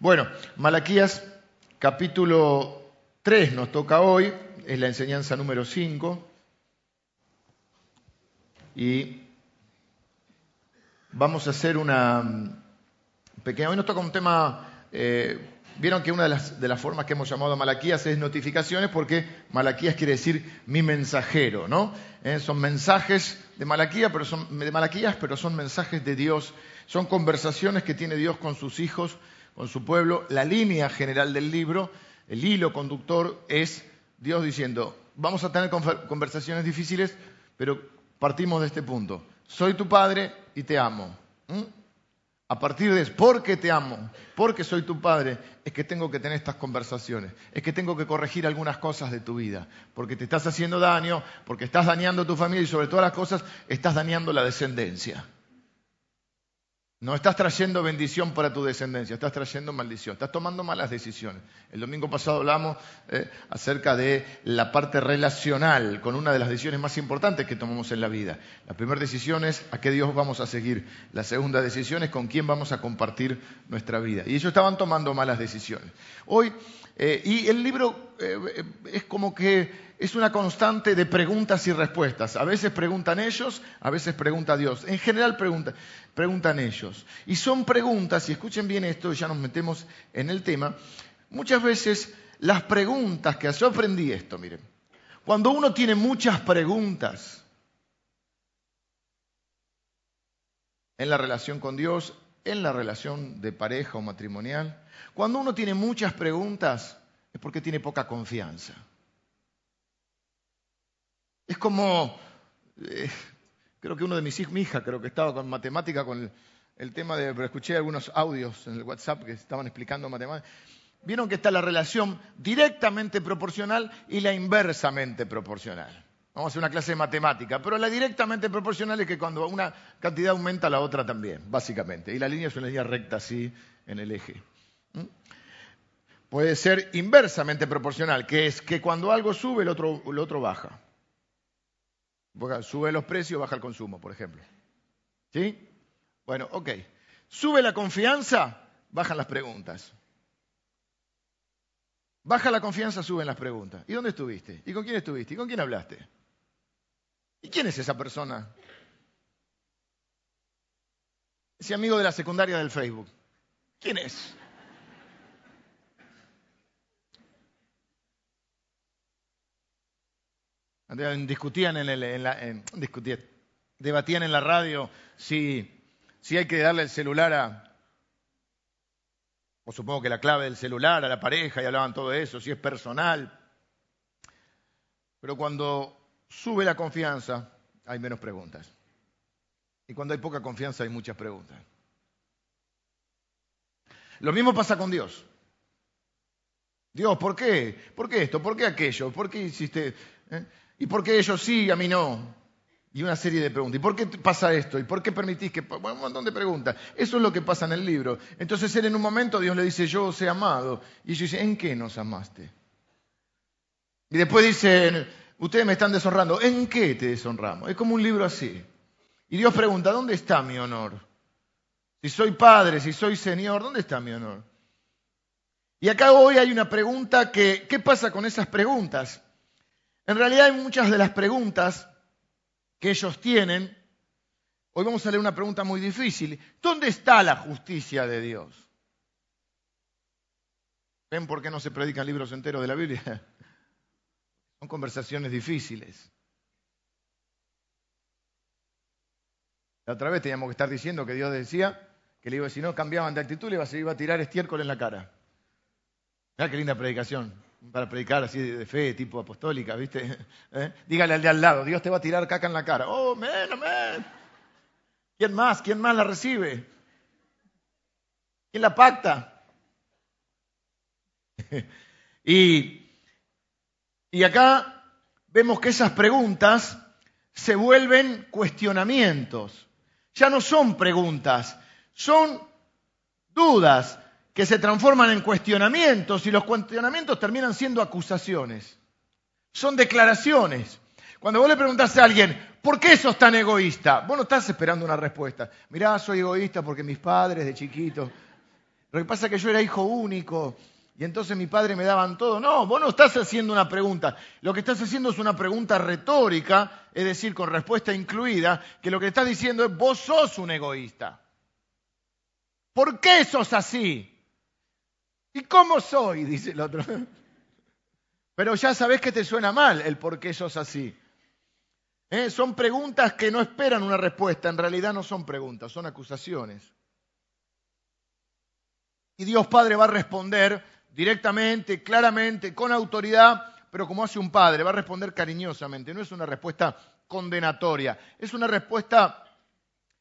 Bueno, Malaquías capítulo 3 nos toca hoy, es la enseñanza número 5. Y vamos a hacer una pequeña... Hoy nos toca un tema... eh, Vieron que una de las, formas que hemos llamado a Malaquías es notificaciones porque Malaquías quiere decir mi mensajero, ¿no? Eh, son mensajes de de Malaquías, pero son mensajes de Dios, son conversaciones que tiene Dios con sus hijos, con su pueblo. La línea general del libro, el hilo conductor es Dios diciendo, vamos a tener conver- conversaciones difíciles, pero partimos de este punto. Soy tu padre y te amo. A partir de eso, porque te amo, porque soy tu padre, es que tengo que tener estas conversaciones, es que tengo que corregir algunas cosas de tu vida, porque te estás haciendo daño, porque estás dañando a tu familia y sobre todas las cosas estás dañando la descendencia. No estás trayendo bendición para tu descendencia, estás trayendo maldición, estás tomando malas decisiones. El domingo pasado hablamos eh, acerca de la parte relacional con una de las decisiones más importantes que tomamos en la vida. La primera decisión es a qué Dios vamos a seguir. La segunda decisión es con quién vamos a compartir nuestra vida. Y ellos estaban tomando malas decisiones. Hoy, eh, y el libro eh, eh, es como que es una constante de preguntas y respuestas. A veces preguntan ellos, a veces pregunta Dios. En general pregunta- preguntan ellos. Y son preguntas, y escuchen bien esto, ya nos metemos en el tema. Muchas veces las preguntas que yo aprendí esto, miren. Cuando uno tiene muchas preguntas en la relación con Dios, en la relación de pareja o matrimonial, cuando uno tiene muchas preguntas es porque tiene poca confianza. Es como, eh, creo que uno de mis hijos, mi hija, creo que estaba con matemática, con el, el tema de, pero escuché algunos audios en el WhatsApp que estaban explicando matemáticas. Vieron que está la relación directamente proporcional y la inversamente proporcional. Vamos a hacer una clase de matemática, pero la directamente proporcional es que cuando una cantidad aumenta, la otra también, básicamente. Y la línea es una línea recta así en el eje. ¿Mm? Puede ser inversamente proporcional, que es que cuando algo sube, el otro. Baja- Sube los precios, baja el consumo, por ejemplo. ¿Sí? Bueno, ok. Sube la confianza, bajan las preguntas. Baja la confianza, suben las preguntas. ¿Y dónde estuviste? ¿Y con quién estuviste? ¿Y con quién hablaste? ¿Y quién es esa persona? Ese amigo de la secundaria del Facebook. ¿Quién es? Discutían en, la, debatían en la radio si, si hay que darle el celular a, o supongo que la clave del celular a la pareja y hablaban todo eso, si es personal. Pero cuando sube la confianza, hay menos preguntas. Y cuando hay poca confianza, hay muchas preguntas. Lo mismo pasa con Dios. Dios, ¿por qué? ¿Por qué esto? ¿Por qué aquello? ¿Por qué hiciste? eh? ¿Y por qué ellos sí y a mí no? Y una serie de preguntas. ¿Y por qué pasa esto? ¿Y por qué permitís que.? Bueno, un montón de preguntas. Eso es lo que pasa en el libro. Entonces él en un momento Dios le dice, Yo os he amado. Y ellos dicen, ¿en qué nos amaste? Y después dicen, Ustedes me están deshonrando. ¿En qué te deshonramos? Es como un libro así. Y Dios pregunta, ¿dónde está mi honor? Si soy padre, si soy señor, ¿dónde está mi honor? Y acá hoy hay una pregunta que, ¿qué pasa con esas preguntas? En realidad hay muchas de las preguntas que ellos tienen. Hoy vamos a leer una pregunta muy difícil. ¿Dónde está la justicia de Dios? ¿Ven por qué no se predican libros enteros de la Biblia? Son conversaciones difíciles. La otra vez teníamos que estar diciendo que Dios decía que si no cambiaban de actitud, le iba a tirar estiércol en la cara. Mirá qué linda predicación, para predicar así de fe, tipo apostólica, ¿viste? ¿Eh? Dígale al de al lado, Dios te va a tirar caca en la cara. Oh, men, amén. ¿Quién más? ¿Quién más la recibe? ¿Quién la pacta? y, y acá vemos que esas preguntas se vuelven cuestionamientos. Ya no son preguntas, son dudas que se transforman en cuestionamientos y los cuestionamientos terminan siendo acusaciones. Son declaraciones. Cuando vos le preguntás a alguien, ¿por qué sos tan egoísta? Vos no estás esperando una respuesta. Mirá, soy egoísta porque mis padres de chiquitos. Lo que pasa es que yo era hijo único y entonces mi padre me daban todo. No, vos no estás haciendo una pregunta. Lo que estás haciendo es una pregunta retórica, es decir, con respuesta incluida, que lo que estás diciendo es vos sos un egoísta. ¿Por qué sos así? ¿Y cómo soy? Dice el otro. Pero ya sabés que te suena mal el por qué sos así. ¿Eh? Son preguntas que no esperan una respuesta, en realidad no son preguntas, son acusaciones. Y Dios Padre va a responder directamente, claramente, con autoridad, pero como hace un padre, va a responder cariñosamente. No es una respuesta condenatoria, es una respuesta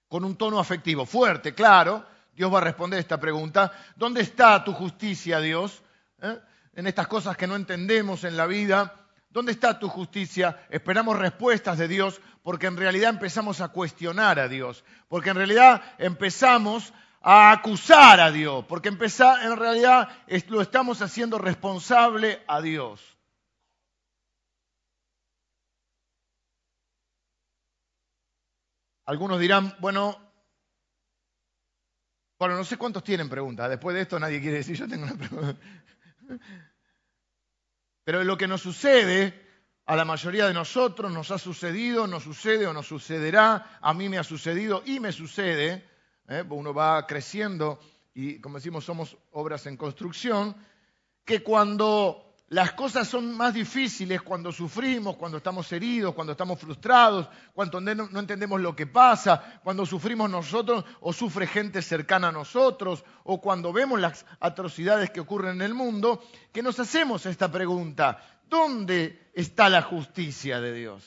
con un tono afectivo, fuerte, claro. Dios va a responder esta pregunta. ¿Dónde está tu justicia, Dios? ¿Eh? En estas cosas que no entendemos en la vida. ¿Dónde está tu justicia? Esperamos respuestas de Dios porque en realidad empezamos a cuestionar a Dios, porque en realidad empezamos a acusar a Dios, porque empezar, en realidad lo estamos haciendo responsable a Dios. Algunos dirán, bueno, bueno, no sé cuántos tienen preguntas. Después de esto nadie quiere decir, yo tengo una pregunta. Pero lo que nos sucede a la mayoría de nosotros, nos ha sucedido, nos sucede o nos sucederá, a mí me ha sucedido y me sucede, ¿eh? uno va creciendo y como decimos somos obras en construcción, que cuando las cosas son más difíciles, cuando sufrimos, cuando estamos heridos, cuando estamos frustrados, cuando no entendemos lo que pasa, cuando sufrimos nosotros o sufre gente cercana a nosotros, o cuando vemos las atrocidades que ocurren en el mundo, que nos hacemos esta pregunta, ¿dónde está la justicia de Dios?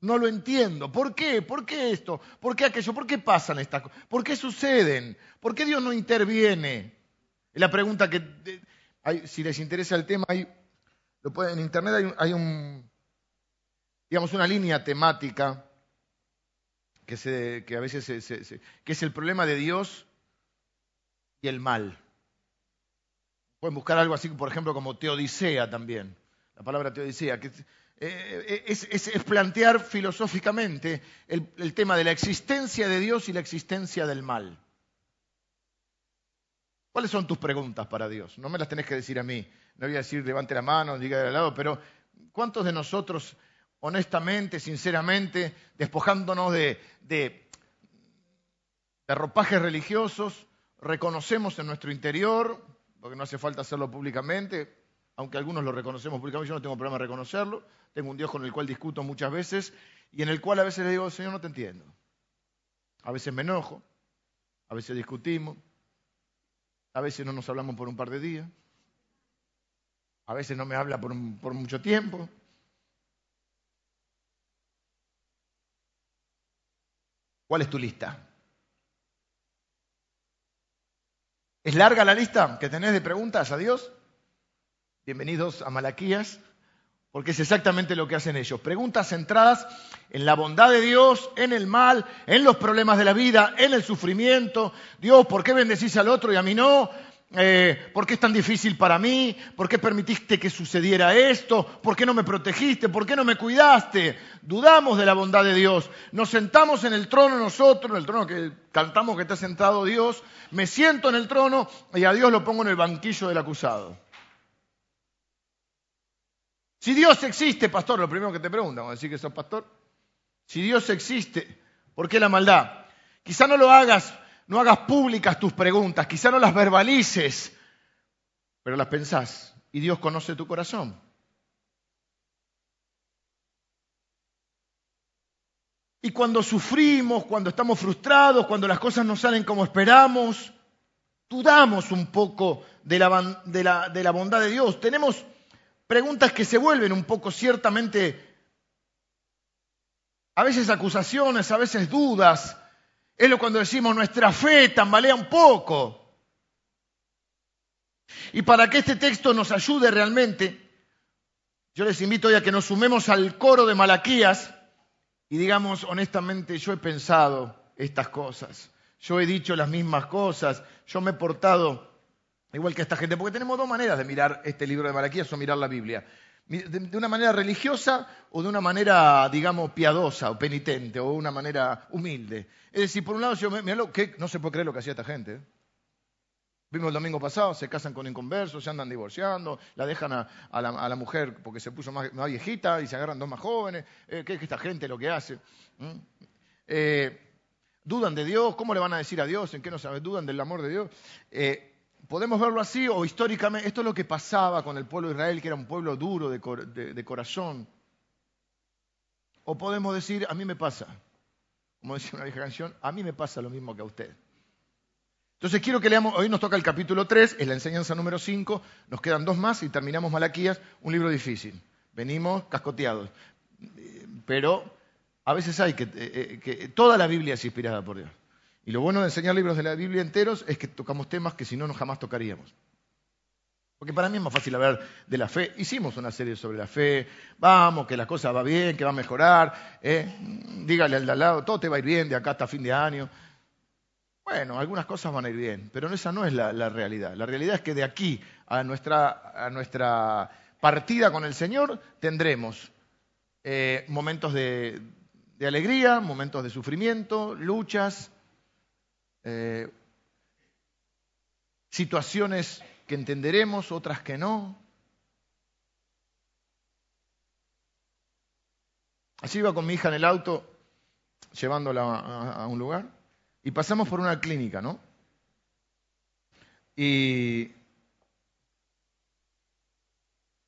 No lo entiendo. ¿Por qué? ¿Por qué esto? ¿Por qué aquello? ¿Por qué pasan estas cosas? ¿Por qué suceden? ¿Por qué Dios no interviene? Es la pregunta que, si les interesa el tema, hay, lo en internet hay, un, digamos, una línea temática que, se, que a veces se, que es el problema de Dios y el mal. Pueden buscar algo así, por ejemplo, como teodicea también. La palabra teodicea, que eh, es, plantear filosóficamente el, tema de la existencia de Dios y la existencia del mal. ¿Cuáles son tus preguntas para Dios? No me las tenés que decir a mí. No voy a decir levante la mano, diga de al lado, pero ¿cuántos de nosotros, honestamente, sinceramente, despojándonos de, de, de ropajes religiosos, reconocemos en nuestro interior, porque no hace falta hacerlo públicamente, aunque algunos lo reconocemos públicamente, yo no tengo problema en reconocerlo, tengo un Dios con el cual discuto muchas veces y en el cual a veces le digo, Señor, no te entiendo. A veces me enojo, a veces discutimos, a veces no nos hablamos por un par de días, a veces no me habla por, mucho tiempo. ¿Cuál es tu lista? ¿Es larga la lista que tenés de preguntas a Dios? Bienvenidos a Malaquías, porque es exactamente lo que hacen ellos. Preguntas centradas en la bondad de Dios, en el mal, en los problemas de la vida, en el sufrimiento. Dios, ¿por qué bendecís al otro y a mí no? Eh, ¿Por qué es tan difícil para mí? ¿Por qué permitiste que sucediera esto? ¿Por qué no me protegiste? ¿Por qué no me cuidaste? Dudamos de la bondad de Dios. Nos sentamos en el trono nosotros, en el trono que cantamos que está sentado Dios. Me siento en el trono y a Dios lo pongo en el banquillo del acusado. Si Dios existe, pastor, lo primero que te preguntan, vamos a decir que sos pastor. Si Dios existe, ¿por qué la maldad? Quizá no lo hagas, no hagas públicas tus preguntas, quizá no las verbalices, pero las pensás y Dios conoce tu corazón. Y cuando sufrimos, cuando estamos frustrados, cuando las cosas no salen como esperamos, dudamos un poco de la, bondad de Dios. Tenemos preguntas que se vuelven un poco ciertamente, a veces acusaciones, a veces dudas. Es lo cuando decimos nuestra fe tambalea un poco. Y para que este texto nos ayude realmente, yo les invito hoy a que nos sumemos al coro de Malaquías y digamos honestamente, yo he pensado estas cosas, yo he dicho las mismas cosas, yo me he portado igual que esta gente, porque tenemos dos maneras de mirar este libro de Malaquías o mirar la Biblia. De una manera religiosa o de una manera, digamos, piadosa o penitente o una manera humilde. Es decir, por un lado, yo, mira lo que, no se puede creer lo que hacía esta gente. ¿eh? Vimos el domingo pasado, se casan con inconversos, se andan divorciando, la dejan a, la, mujer porque se puso más, viejita y se agarran dos más jóvenes. Eh, ¿Qué es esta gente lo que hace? ¿Mm? Eh, dudan de Dios, ¿cómo le van a decir a Dios? ¿En qué no saben? Dudan del amor de Dios. Podemos verlo así o históricamente, esto es lo que pasaba con el pueblo de Israel, que era un pueblo duro de corazón. O podemos decir, a mí me pasa, como decía una vieja canción, a mí me pasa lo mismo que a usted. Entonces quiero que leamos, hoy nos toca el capítulo 3, es la enseñanza número 5, nos quedan dos más y terminamos Malaquías, un libro difícil. Venimos cascoteados, pero a veces hay eh, eh, que, toda la Biblia es inspirada por Dios. Y lo bueno de enseñar libros de la Biblia enteros es que tocamos temas que si no, no jamás tocaríamos. Porque para mí es más fácil hablar de la fe. Hicimos una serie sobre la fe. Vamos, que la cosa va bien, que va a mejorar. ¿eh? Dígale al de al lado, todo te va a ir bien de acá hasta fin de año. Bueno, algunas cosas van a ir bien, pero esa no es la, realidad. La realidad es que de aquí a nuestra, a nuestra partida con el Señor tendremos eh, momentos de, alegría, momentos de sufrimiento, luchas, eh, situaciones que entenderemos, otras que no. Así iba con mi hija en el auto, llevándola a un lugar. Y pasamos por una clínica, ¿no? Y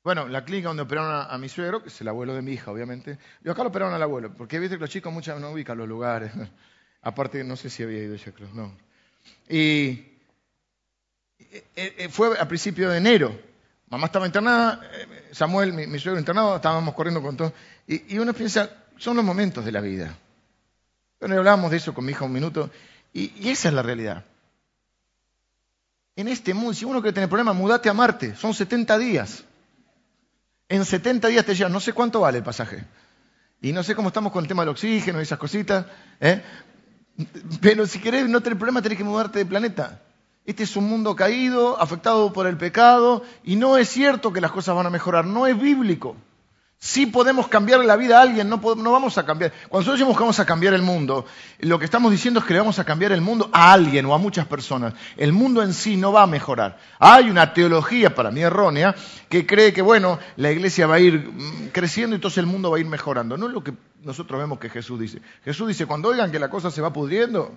bueno, la clínica donde operaron a, mi suegro, que es el abuelo de mi hija, obviamente. Yo acá lo operaron al abuelo, porque viste que los chicos muchas no ubican los lugares. Aparte, no sé si había ido yo, creo, no. Y eh, eh, fue a principio de enero. Mamá estaba internada, eh, Samuel, mi, suegro internado, estábamos corriendo con todo. Y, uno piensa, son los momentos de la vida. Bueno, hablábamos de eso con mi hija un minuto, y, esa es la realidad. En este mundo, si uno quiere tener problemas, mudate a Marte. Son 70 días. En 70 días te llevan, no sé cuánto vale el pasaje. Y no sé cómo estamos con el tema del oxígeno y esas cositas. ¿eh? Pero si querés no tener problemas, tenés que mudarte de planeta. Este es un mundo caído, afectado por el pecado, y no es cierto que las cosas van a mejorar, no es bíblico. Sí podemos cambiar la vida a alguien, no, vamos a cambiar. Cuando nosotros decimos que vamos a cambiar el mundo, lo que estamos diciendo es que le vamos a cambiar el mundo a alguien o a muchas personas. El mundo en sí no va a mejorar. Hay una teología, para mí errónea, que cree que, bueno, la iglesia va a ir mm, creciendo y entonces el mundo va a ir mejorando. No es lo que nosotros vemos que Jesús dice. Jesús dice, cuando oigan que la cosa se va pudriendo,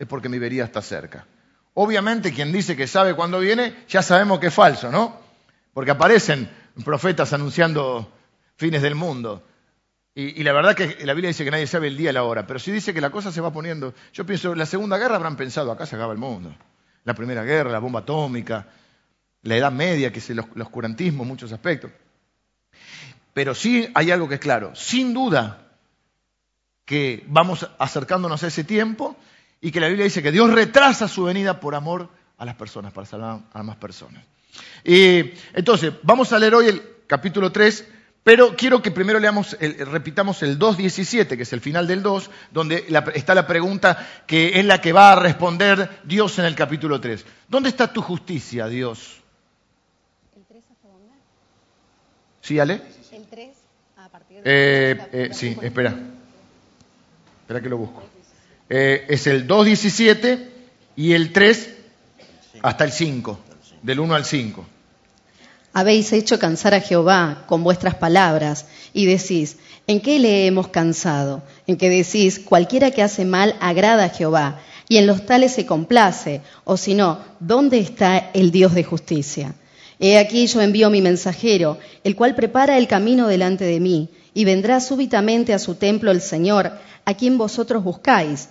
es porque mi vería está cerca. Obviamente quien dice que sabe cuándo viene, ya sabemos que es falso, ¿no? Porque aparecen profetas anunciando fines del mundo. Y, la verdad que la Biblia dice que nadie sabe el día y la hora, pero sí dice que la cosa se va poniendo. Yo pienso, la Segunda Guerra habrán pensado, acá se acaba el mundo. La Primera Guerra, la bomba atómica, la Edad Media, que es el, oscurantismo en muchos aspectos. Pero sí hay algo que es claro, sin duda que vamos acercándonos a ese tiempo y que la Biblia dice que Dios retrasa su venida por amor a las personas, para salvar a más personas. Y entonces, vamos a leer hoy el capítulo 3, pero quiero que primero leamos, repitamos el 2.17, que es el final del 2, donde está la pregunta que es la que va a responder Dios en el capítulo 3. ¿Dónde está tu justicia, Dios? ¿El 3 hasta dónde? ¿Sí, Ale? El 3 a partir de... Eh, eh, sí, espera. Espera que lo busco. Eh, es el 2.17 y el 3 hasta el 5, del 1 al 5. Habéis hecho cansar a Jehová con vuestras palabras y decís, ¿en qué le hemos cansado? En que decís, cualquiera que hace mal agrada a Jehová y en los tales se complace, o si no, ¿dónde está el Dios de justicia? He aquí yo envío mi mensajero, el cual prepara el camino delante de mí, y vendrá súbitamente a su templo el Señor, a quien vosotros buscáis,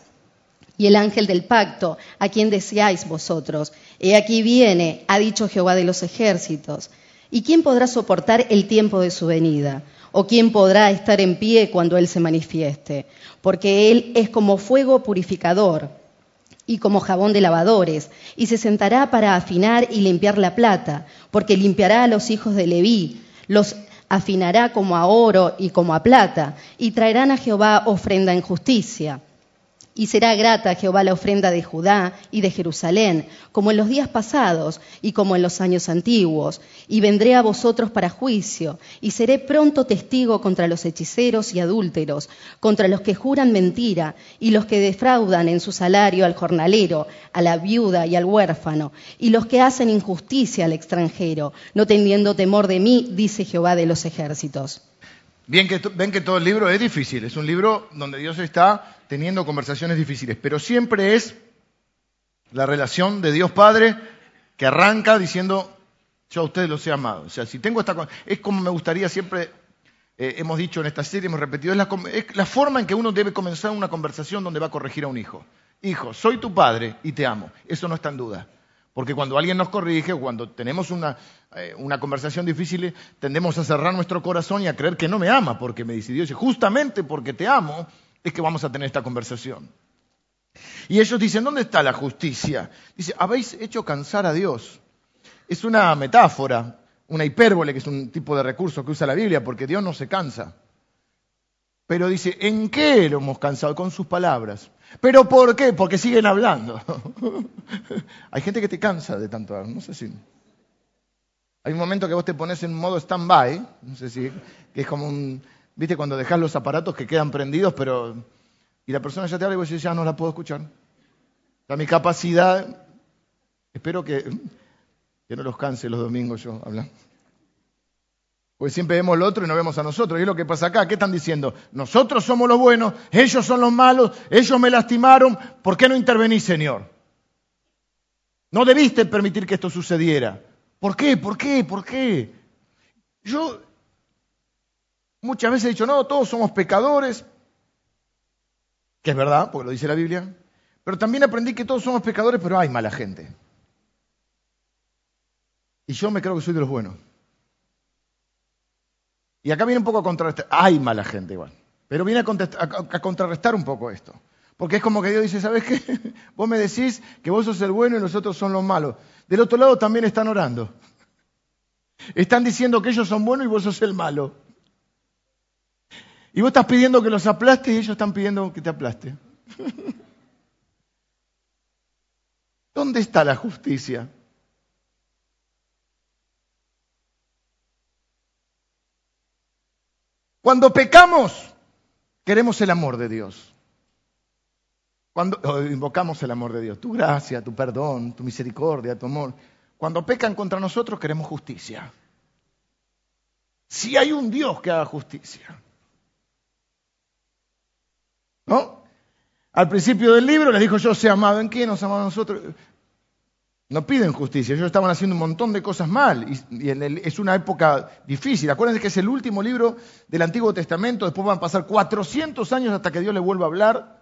y el ángel del pacto, a quien deseáis vosotros. He aquí viene, ha dicho Jehová de los ejércitos. ¿Y quién podrá soportar el tiempo de su venida? ¿O quién podrá estar en pie cuando Él se manifieste? Porque Él es como fuego purificador y como jabón de lavadores, y se sentará para afinar y limpiar la plata, porque limpiará a los hijos de Leví, los afinará como a oro y como a plata, y traerán a Jehová ofrenda en justicia. Y será grata a Jehová la ofrenda de Judá y de Jerusalén, como en los días pasados y como en los años antiguos. Y vendré a vosotros para juicio, y seré pronto testigo contra los hechiceros y adúlteros, contra los que juran mentira, y los que defraudan en su salario al jornalero, a la viuda y al huérfano, y los que hacen injusticia al extranjero, no teniendo temor de mí, dice Jehová de los ejércitos. Bien que, ven que todo el libro es difícil, es un libro donde Dios está teniendo conversaciones difíciles, pero siempre es la relación de Dios Padre que arranca diciendo, yo a ustedes los he amado. O sea, si tengo esta... Es como me gustaría siempre, eh, hemos dicho en esta serie, hemos repetido, es la, es la forma en que uno debe comenzar una conversación donde va a corregir a un hijo. Hijo, soy tu padre y te amo. Eso no está en duda. Porque cuando alguien nos corrige o cuando tenemos una, eh, una, conversación difícil, tendemos a cerrar nuestro corazón y a creer que no me ama porque me decidió. Y justamente porque te amo es que vamos a tener esta conversación. Y ellos dicen, ¿dónde está la justicia? Dice, habéis hecho cansar a Dios. Es una metáfora, una hipérbole, que es un tipo de recurso que usa la Biblia, porque Dios no se cansa. Pero dice, ¿en qué lo hemos cansado? Con sus palabras. ¿Pero por qué? Porque siguen hablando. Hay gente que te cansa de tanto hablar, no sé si. Hay un momento que vos te pones en modo stand-by, no sé si, que es como un, viste, cuando dejas los aparatos que quedan prendidos, pero, y la persona ya te habla y vos decís, ya no la puedo escuchar. O mi capacidad, espero que, que no los canse los domingos yo hablando. Porque siempre vemos lo otro y no vemos a nosotros. Y es lo que pasa acá. ¿Qué están diciendo? Nosotros somos los buenos, ellos son los malos, ellos me lastimaron. ¿Por qué no intervenís, Señor? No debiste permitir que esto sucediera. ¿Por qué? ¿Por qué? ¿Por qué? Yo muchas veces he dicho, no, todos somos pecadores. Que es verdad, porque lo dice la Biblia. Pero también aprendí que todos somos pecadores, pero hay mala gente. Y yo me creo que soy de los buenos. Y acá viene un poco a contrarrestar. Hay mala gente igual. Pero viene a, contrarrestar un poco esto. Porque es como que Dios dice, ¿sabes qué? Vos me decís que vos sos el bueno y nosotros son los malos. Del otro lado también están orando. Están diciendo que ellos son buenos y vos sos el malo. Y vos estás pidiendo que los aplastes y ellos están pidiendo que te aplaste. ¿Dónde está la justicia? Cuando pecamos, queremos el amor de Dios. Cuando invocamos el amor de Dios, tu gracia, tu perdón, tu misericordia, tu amor. Cuando pecan contra nosotros, queremos justicia. Si hay un Dios que haga justicia. ¿No? Al principio del libro les dijo yo, sé amado en quién nos amamos nosotros. No piden justicia, ellos estaban haciendo un montón de cosas mal y, es una época difícil. Acuérdense que es el último libro del Antiguo Testamento, después van a pasar 400 años hasta que Dios le vuelva a hablar.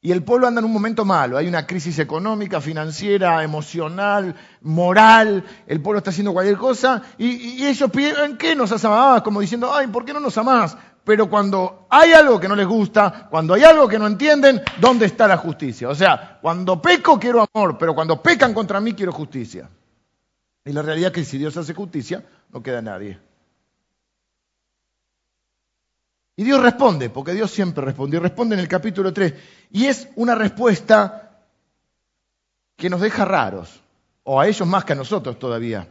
Y el pueblo anda en un momento malo, hay una crisis económica, financiera, emocional, moral, el pueblo está haciendo cualquier cosa y, ellos piden, ¿qué nos amado? Como diciendo, ay, ¿por qué no nos amás? Pero cuando hay algo que no les gusta, cuando hay algo que no entienden, ¿dónde está la justicia? O sea, cuando peco quiero amor, pero cuando pecan contra mí quiero justicia. Y la realidad es que si Dios hace justicia, no queda nadie. Y Dios responde, porque Dios siempre responde, y responde en el capítulo 3. Y es una respuesta que nos deja raros, o a ellos más que a nosotros todavía.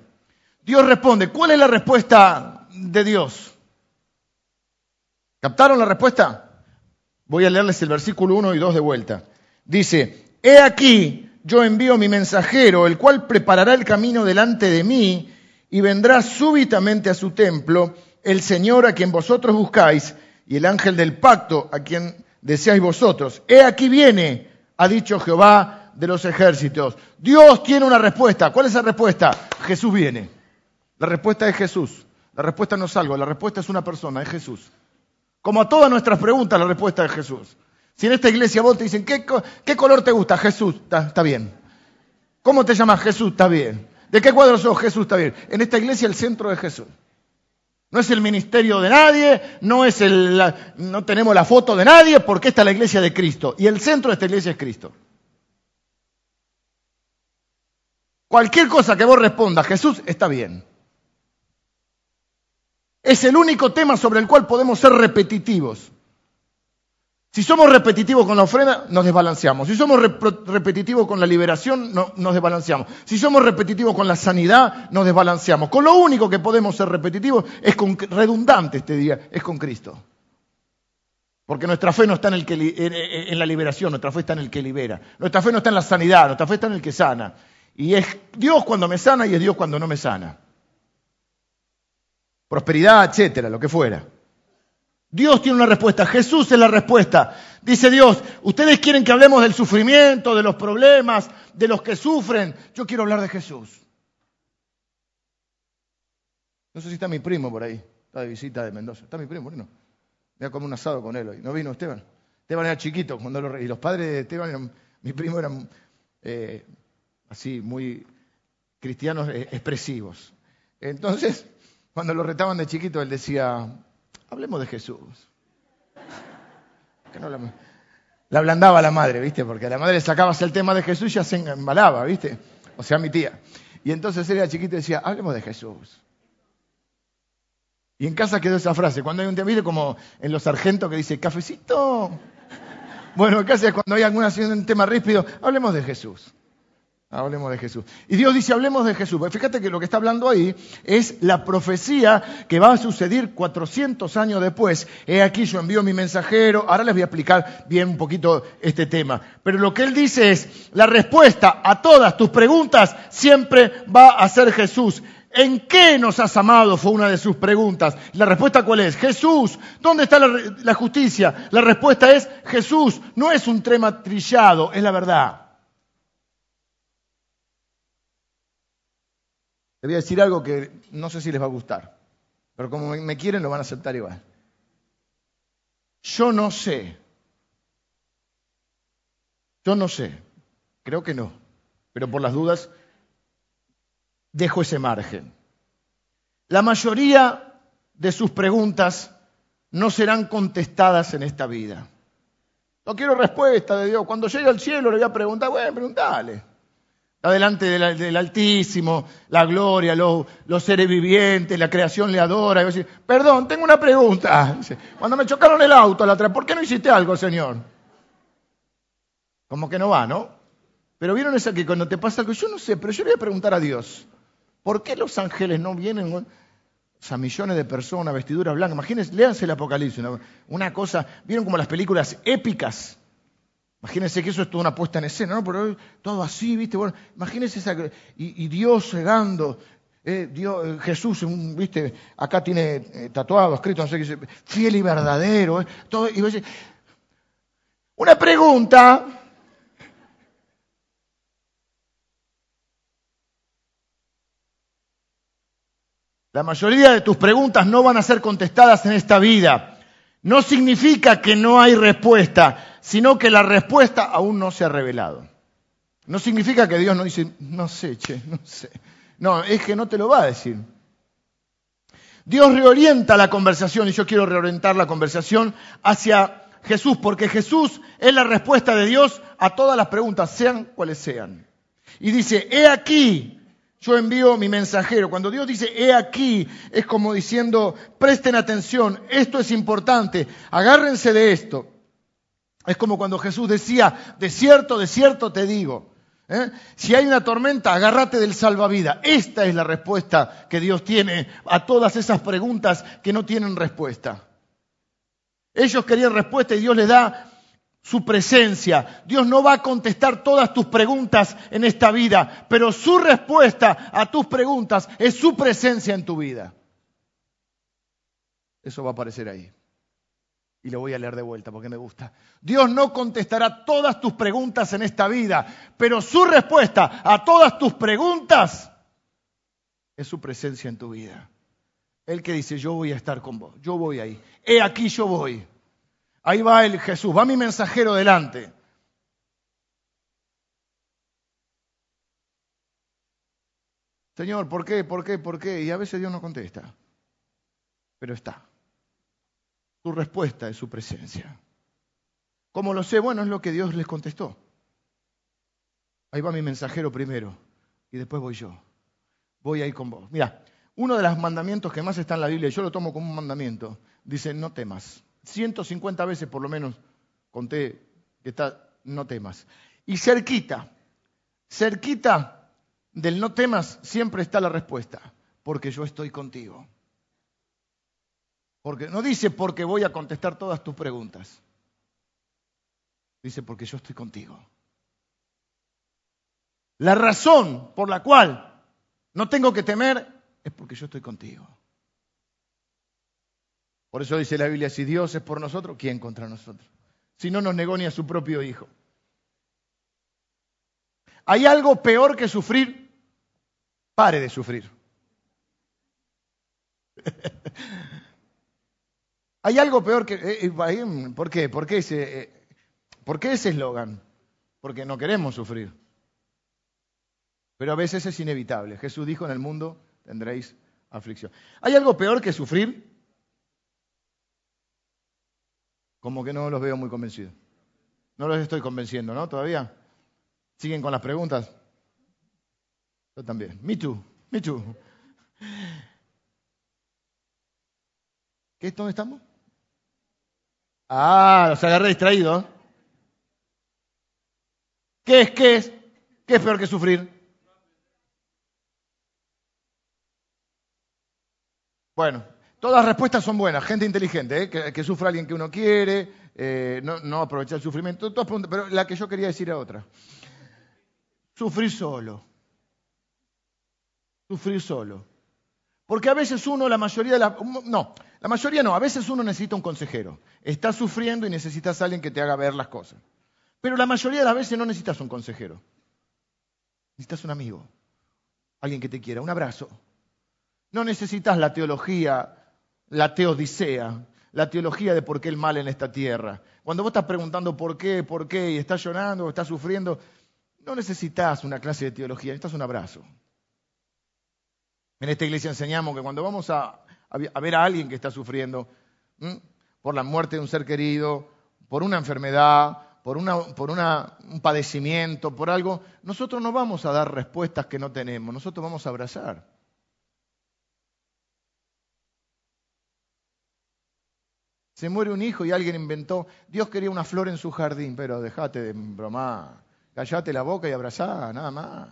Dios responde, ¿cuál es la respuesta de Dios? ¿Captaron la respuesta? Voy a leerles el versículo 1 y 2 de vuelta. Dice, he aquí, yo envío mi mensajero, el cual preparará el camino delante de mí, y vendrá súbitamente a su templo el Señor a quien vosotros buscáis, y el ángel del pacto a quien deseáis vosotros. He aquí viene, ha dicho Jehová de los ejércitos. Dios tiene una respuesta. ¿Cuál es la respuesta? Jesús viene. La respuesta es Jesús. La respuesta no es algo, la respuesta es una persona, es Jesús. Como a todas nuestras preguntas, la respuesta es Jesús. Si en esta iglesia vos te dicen, ¿qué, color te gusta? Jesús, está, bien. ¿Cómo te llamas? Jesús, está bien. ¿De qué cuadro sos? Jesús, está bien. En esta iglesia el centro es Jesús. No es el ministerio de nadie, no, es el, no tenemos la foto de nadie, porque esta es la iglesia de Cristo. Y el centro de esta iglesia es Cristo. Cualquier cosa que vos respondas, Jesús, está bien. Es el único tema sobre el cual podemos ser repetitivos. Si somos repetitivos con la ofrenda, nos desbalanceamos. Si somos repetitivos con la liberación, nos desbalanceamos. Si somos repetitivos con la sanidad, nos desbalanceamos. Con lo único que podemos ser repetitivos es con, redundante este día, es con Cristo. Porque nuestra fe no está en, el que, en la liberación, nuestra fe está en el que libera. Nuestra fe no está en la sanidad, nuestra fe está en el que sana. Y es Dios cuando me sana y es Dios cuando no me sana. Prosperidad, etcétera, lo que fuera. Dios tiene una respuesta, Jesús es la respuesta. Dice Dios, ustedes quieren que hablemos del sufrimiento, de los problemas, de los que sufren. Yo quiero hablar de Jesús. No sé si está mi primo por ahí, está de visita de Mendoza. Está mi primo, ¿no? Voy a comer un asado con él hoy. ¿No vino Esteban? Esteban era chiquito cuando lo, y los padres de Esteban, mi primo eran eh, así, muy cristianos eh, expresivos. Entonces, cuando lo retaban de chiquito, él decía, Hablemos de Jesús. la... ablandaba la madre, ¿viste? Porque a la madre sacabas el tema de Jesús y ya se embalaba, ¿viste? O sea, mi tía. Y entonces él era chiquito y decía, hablemos de Jesús. Y en casa quedó esa frase. Cuando hay un tema, ¿viste? Como en los sargentos que dice, cafecito. Bueno, en casa cuando hay alguna un tema ríspido, hablemos de Jesús. Hablemos de Jesús. Y Dios dice, hablemos de Jesús. Fíjate que lo que está hablando ahí es la profecía que va a suceder 400 años después. He aquí yo envío mi mensajero. Ahora les voy a explicar bien un poquito este tema. Pero lo que él dice es, la respuesta a todas tus preguntas siempre va a ser Jesús. ¿En qué nos has amado? Fue una de sus preguntas. La respuesta cuál es? Jesús. ¿Dónde está la, la justicia? La respuesta es Jesús. No es un tema trillado, es la verdad. Voy a decir algo que no sé si les va a gustar, pero como me quieren lo van a aceptar igual. Yo no sé, yo no sé, creo que no, pero por las dudas dejo ese margen. La mayoría de sus preguntas no serán contestadas en esta vida. No quiero respuesta de Dios. Cuando llegue al cielo le voy a preguntar, bueno, preguntale delante del, Altísimo, la gloria, los, seres vivientes, la creación le adora. Y Perdón, tengo una pregunta. Cuando me chocaron el auto la otra, ¿por qué no hiciste algo, Señor? Como que no va, ¿no? Pero vieron esa que cuando te pasa algo, yo no sé, pero yo le voy a preguntar a Dios, ¿por qué los ángeles no vienen? O millones de personas, vestiduras blancas. Imagínense, léanse el Apocalipsis, una cosa, vieron como las películas épicas Imagínense que eso es toda una puesta en escena, ¿no? Pero todo así, ¿viste? Bueno, imagínense esa, y, Dios llegando, eh, Dios, eh, Jesús, ¿viste? Acá tiene eh, tatuado, escrito, no sé qué, fiel y verdadero, todo, y una pregunta. La mayoría de tus preguntas no van a ser contestadas en esta vida. No significa que no hay respuesta sino que la respuesta aún no se ha revelado. No significa que Dios no dice, no sé, che, no sé. No, es que no te lo va a decir. Dios reorienta la conversación y yo quiero reorientar la conversación hacia Jesús, porque Jesús es la respuesta de Dios a todas las preguntas, sean cuales sean. Y dice, he aquí, yo envío mi mensajero. Cuando Dios dice, he aquí, es como diciendo, presten atención, esto es importante, agárrense de esto. Es como cuando Jesús decía, de cierto, de cierto te digo. ¿eh? Si hay una tormenta, agárrate del salvavidas. Esta es la respuesta que Dios tiene a todas esas preguntas que no tienen respuesta. Ellos querían respuesta y Dios les da su presencia. Dios no va a contestar todas tus preguntas en esta vida, pero su respuesta a tus preguntas es su presencia en tu vida. Eso va a aparecer ahí. Y lo voy a leer de vuelta porque me gusta. Dios no contestará todas tus preguntas en esta vida, pero su respuesta a todas tus preguntas es su presencia en tu vida. El que dice, yo voy a estar con vos, yo voy ahí. He aquí yo voy. Ahí va el Jesús, va mi mensajero delante. Señor, ¿por qué? ¿Por qué? ¿Por qué? Y a veces Dios no contesta, pero está. Su respuesta es su presencia. ¿Cómo lo sé? Bueno, es lo que Dios les contestó. Ahí va mi mensajero primero y después voy yo. Voy ahí con vos. Mira, uno de los mandamientos que más está en la Biblia, yo lo tomo como un mandamiento, dice, no temas. 150 veces por lo menos conté que está no temas. Y cerquita, cerquita del no temas siempre está la respuesta, porque yo estoy contigo. Porque no dice porque voy a contestar todas tus preguntas. Dice porque yo estoy contigo. La razón por la cual no tengo que temer es porque yo estoy contigo. Por eso dice la Biblia, si Dios es por nosotros, ¿quién contra nosotros? Si no nos negó ni a su propio Hijo. ¿Hay algo peor que sufrir? Pare de sufrir. ¿Hay algo peor que... Eh, eh, ¿Por qué? ¿Por qué ese eh, ¿por qué ese eslogan? Porque no queremos sufrir. Pero a veces es inevitable. Jesús dijo, en el mundo tendréis aflicción. ¿Hay algo peor que sufrir? Como que no los veo muy convencidos. No los estoy convenciendo, ¿no? ¿Todavía? ¿Siguen con las preguntas? Yo también. Me too, me too. ¿Qué, ¿Dónde estamos? Ah, los agarré distraídos. ¿Qué es? ¿Qué es? ¿Qué es peor que sufrir? Bueno, todas las respuestas son buenas, gente inteligente, ¿eh? que, sufra alguien que uno quiere, eh, no, no, aprovechar el sufrimiento, todas pero la que yo quería decir era otra. Sufrir solo. Sufrir solo. Porque a veces uno, la mayoría de la... No, la mayoría no, a veces uno necesita un consejero. Estás sufriendo y necesitas a alguien que te haga ver las cosas. Pero la mayoría de las veces no necesitas un consejero. Necesitas un amigo, alguien que te quiera, un abrazo, no necesitas la teología, la teodicea, la teología de por qué el mal en esta tierra. Cuando vos estás preguntando por qué, por qué, y estás llorando o estás sufriendo, no necesitas una clase de teología, necesitas un abrazo. En esta iglesia enseñamos que cuando vamos a, ver a alguien que está sufriendo por la muerte de un ser querido, por una enfermedad, por, por un padecimiento, por algo, nosotros no vamos a dar respuestas que no tenemos, nosotros vamos a abrazar. Se muere un hijo y alguien inventó, Dios quería una flor en su jardín, pero déjate de bromar, callate la boca y abrazá, nada más.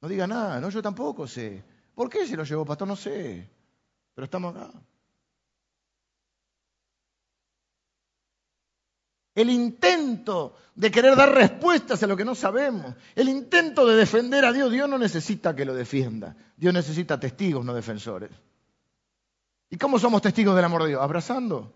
No diga nada, no, yo tampoco sé. ¿Por qué se lo llevó, pastor? No sé, pero estamos acá. El intento de querer dar respuestas a lo que no sabemos, el intento de defender a Dios, Dios no necesita que lo defienda, Dios necesita testigos, no defensores. ¿Y cómo somos testigos del amor de Dios? Abrazando.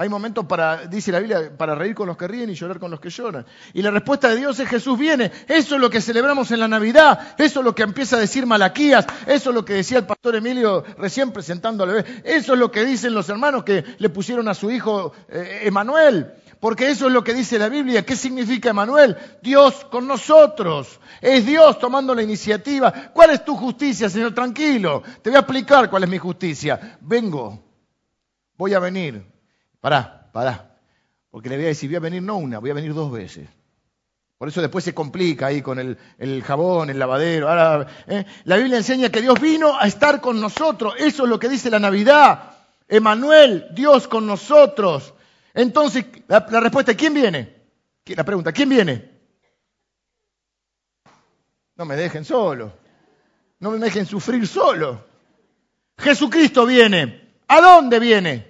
Hay momentos para, dice la Biblia, para reír con los que ríen y llorar con los que lloran. Y la respuesta de Dios es Jesús viene. Eso es lo que celebramos en la Navidad. Eso es lo que empieza a decir Malaquías. Eso es lo que decía el pastor Emilio recién presentando al bebé. Eso es lo que dicen los hermanos que le pusieron a su hijo eh, Emanuel porque eso es lo que dice la Biblia. ¿Qué significa Emanuel? Dios con nosotros. Es Dios tomando la iniciativa. ¿Cuál es tu justicia, Señor? Tranquilo. Te voy a explicar cuál es mi justicia. Vengo. Voy a venir. Pará, pará. Porque le voy a decir, voy a venir no una, voy a venir dos veces. Por eso después se complica ahí con el, jabón, el lavadero. ¿eh? La Biblia enseña que Dios vino a estar con nosotros. Eso es lo que dice la Navidad. Emanuel, Dios con nosotros. Entonces, la, respuesta, ¿quién viene? La pregunta, ¿quién viene? No me dejen solo. No me dejen sufrir solo. Jesucristo viene. ¿A dónde viene?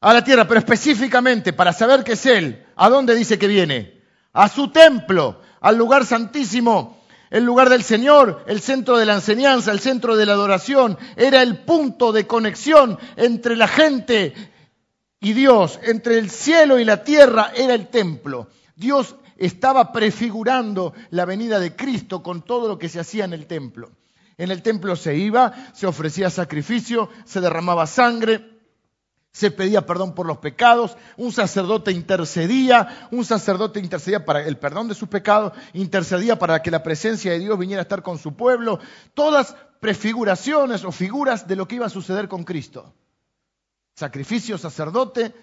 A la tierra, pero específicamente para saber que es Él. ¿A dónde dice que viene? A su templo, al lugar santísimo, el lugar del Señor, el centro de la enseñanza, el centro de la adoración. Era el punto de conexión entre la gente y Dios, entre el cielo y la tierra, era el templo. Dios estaba prefigurando la venida de Cristo con todo lo que se hacía en el templo. En el templo se iba, se ofrecía sacrificio, se derramaba sangre, se pedía perdón por los pecados, un sacerdote intercedía, un sacerdote intercedía para el perdón de sus pecados, intercedía para que la presencia de Dios viniera a estar con su pueblo, todas prefiguraciones o figuras de lo que iba a suceder con Cristo sacrificio, sacerdote,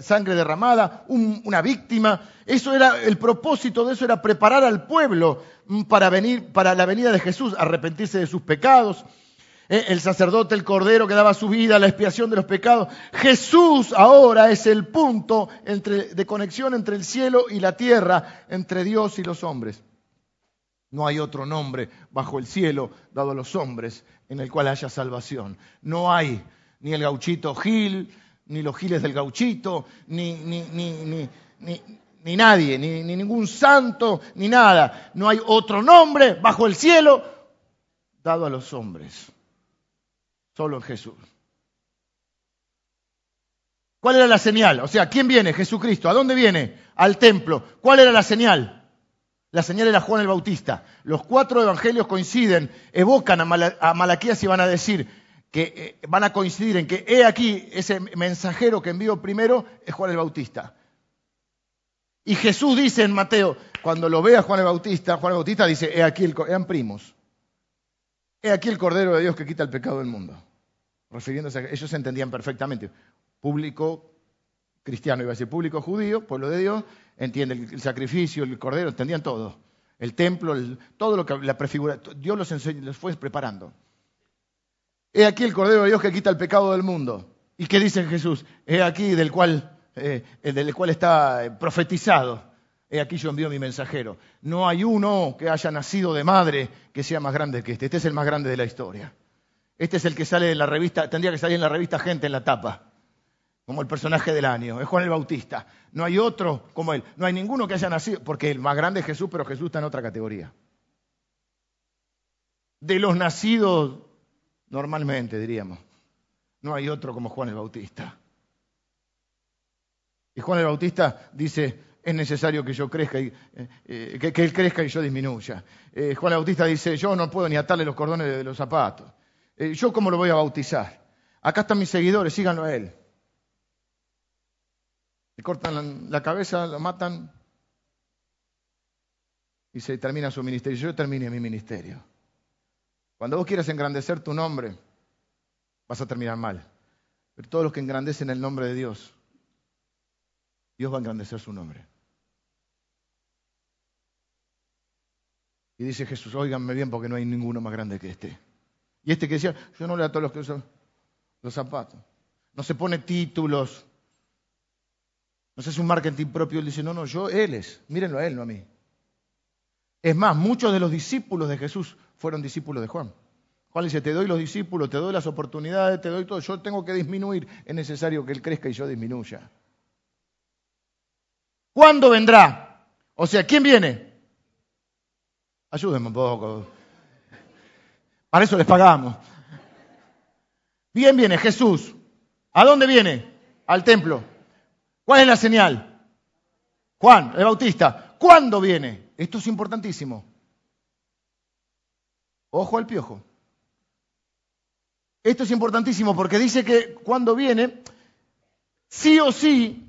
sangre derramada, una víctima. Eso era el propósito de eso era preparar al pueblo para venir para la venida de Jesús, arrepentirse de sus pecados. Eh, el sacerdote, el cordero que daba su vida, la expiación de los pecados. Jesús ahora es el punto de conexión entre el cielo y la tierra, entre Dios y los hombres. No hay otro nombre bajo el cielo dado a los hombres en el cual haya salvación. No hay ni el gauchito Gil, ni los giles del gauchito, ni, ni, ni, ni nadie, ni, ningún santo, ni nada. No hay otro nombre bajo el cielo dado a los hombres. Solo en Jesús. ¿Cuál era la señal? O sea, ¿quién viene? Jesucristo. ¿A dónde viene? Al templo. ¿Cuál era la señal? La señal era Juan el Bautista. Los cuatro evangelios coinciden, evocan a, Malaquías y van a decir que eh, van a coincidir en que he aquí ese mensajero que envió primero es Juan el Bautista. Y Jesús dice en Mateo, cuando lo ve a Juan el Bautista, Juan el Bautista dice, he aquí el, eran primos. He aquí el Cordero de Dios que quita el pecado del mundo. Refiriéndose a ellos entendían perfectamente. Público cristiano, iba a decir público judío, pueblo de Dios, entiende el, sacrificio, el cordero, entendían todo. El templo, todo lo que la prefigura, Dios los, enseñó, los fue preparando. He aquí el cordero de Dios que quita el pecado del mundo. ¿Y qué dice Jesús? He aquí del cual, eh, del cual está eh, profetizado. He aquí yo envío mi mensajero. No hay uno que haya nacido de madre que sea más grande que este. Este es el más grande de la historia. Este es el que sale en la revista, tendría que salir en la revista Gente en la tapa, como el personaje del año. Es Juan el Bautista. No hay otro como él. No hay ninguno que haya nacido, porque el más grande es Jesús, pero Jesús está en otra categoría. De los nacidos normalmente, diríamos. No hay otro como Juan el Bautista. Y Juan el Bautista dice, es necesario que yo crezca, y, eh, eh, que, él crezca y yo disminuya. Eh, Juan Bautista dice, yo no puedo ni atarle los cordones de los zapatos. ¿Yo cómo lo voy a bautizar? Acá están mis seguidores, síganlo a él. Le cortan la, cabeza, lo matan y se termina su ministerio. Yo termine mi ministerio. Cuando vos quieras engrandecer tu nombre, vas a terminar mal. Pero todos los que engrandecen el nombre de Dios, Dios va a engrandecer su nombre. Y dice Jesús, óiganme bien porque no hay ninguno más grande que este. Y este que decía, yo no le a todos los que usan los zapatos. No se pone títulos. No se hace un marketing propio. Él dice, no, no, yo, él es. Mírenlo a él, no a mí. Es más, muchos de los discípulos de Jesús fueron discípulos de Juan. Juan dice, te doy los discípulos, te doy las oportunidades, te doy todo. Yo tengo que disminuir. Es necesario que él crezca y yo disminuya. ¿Cuándo vendrá? O sea, ¿quién viene? Ayúdenme un poco. Para eso les pagamos. Bien viene Jesús. ¿A dónde viene? Al templo. ¿Cuál es la señal? Juan, el Bautista. ¿Cuándo viene? Esto es importantísimo. Ojo al piojo. Esto es importantísimo porque dice que cuando viene, sí o sí,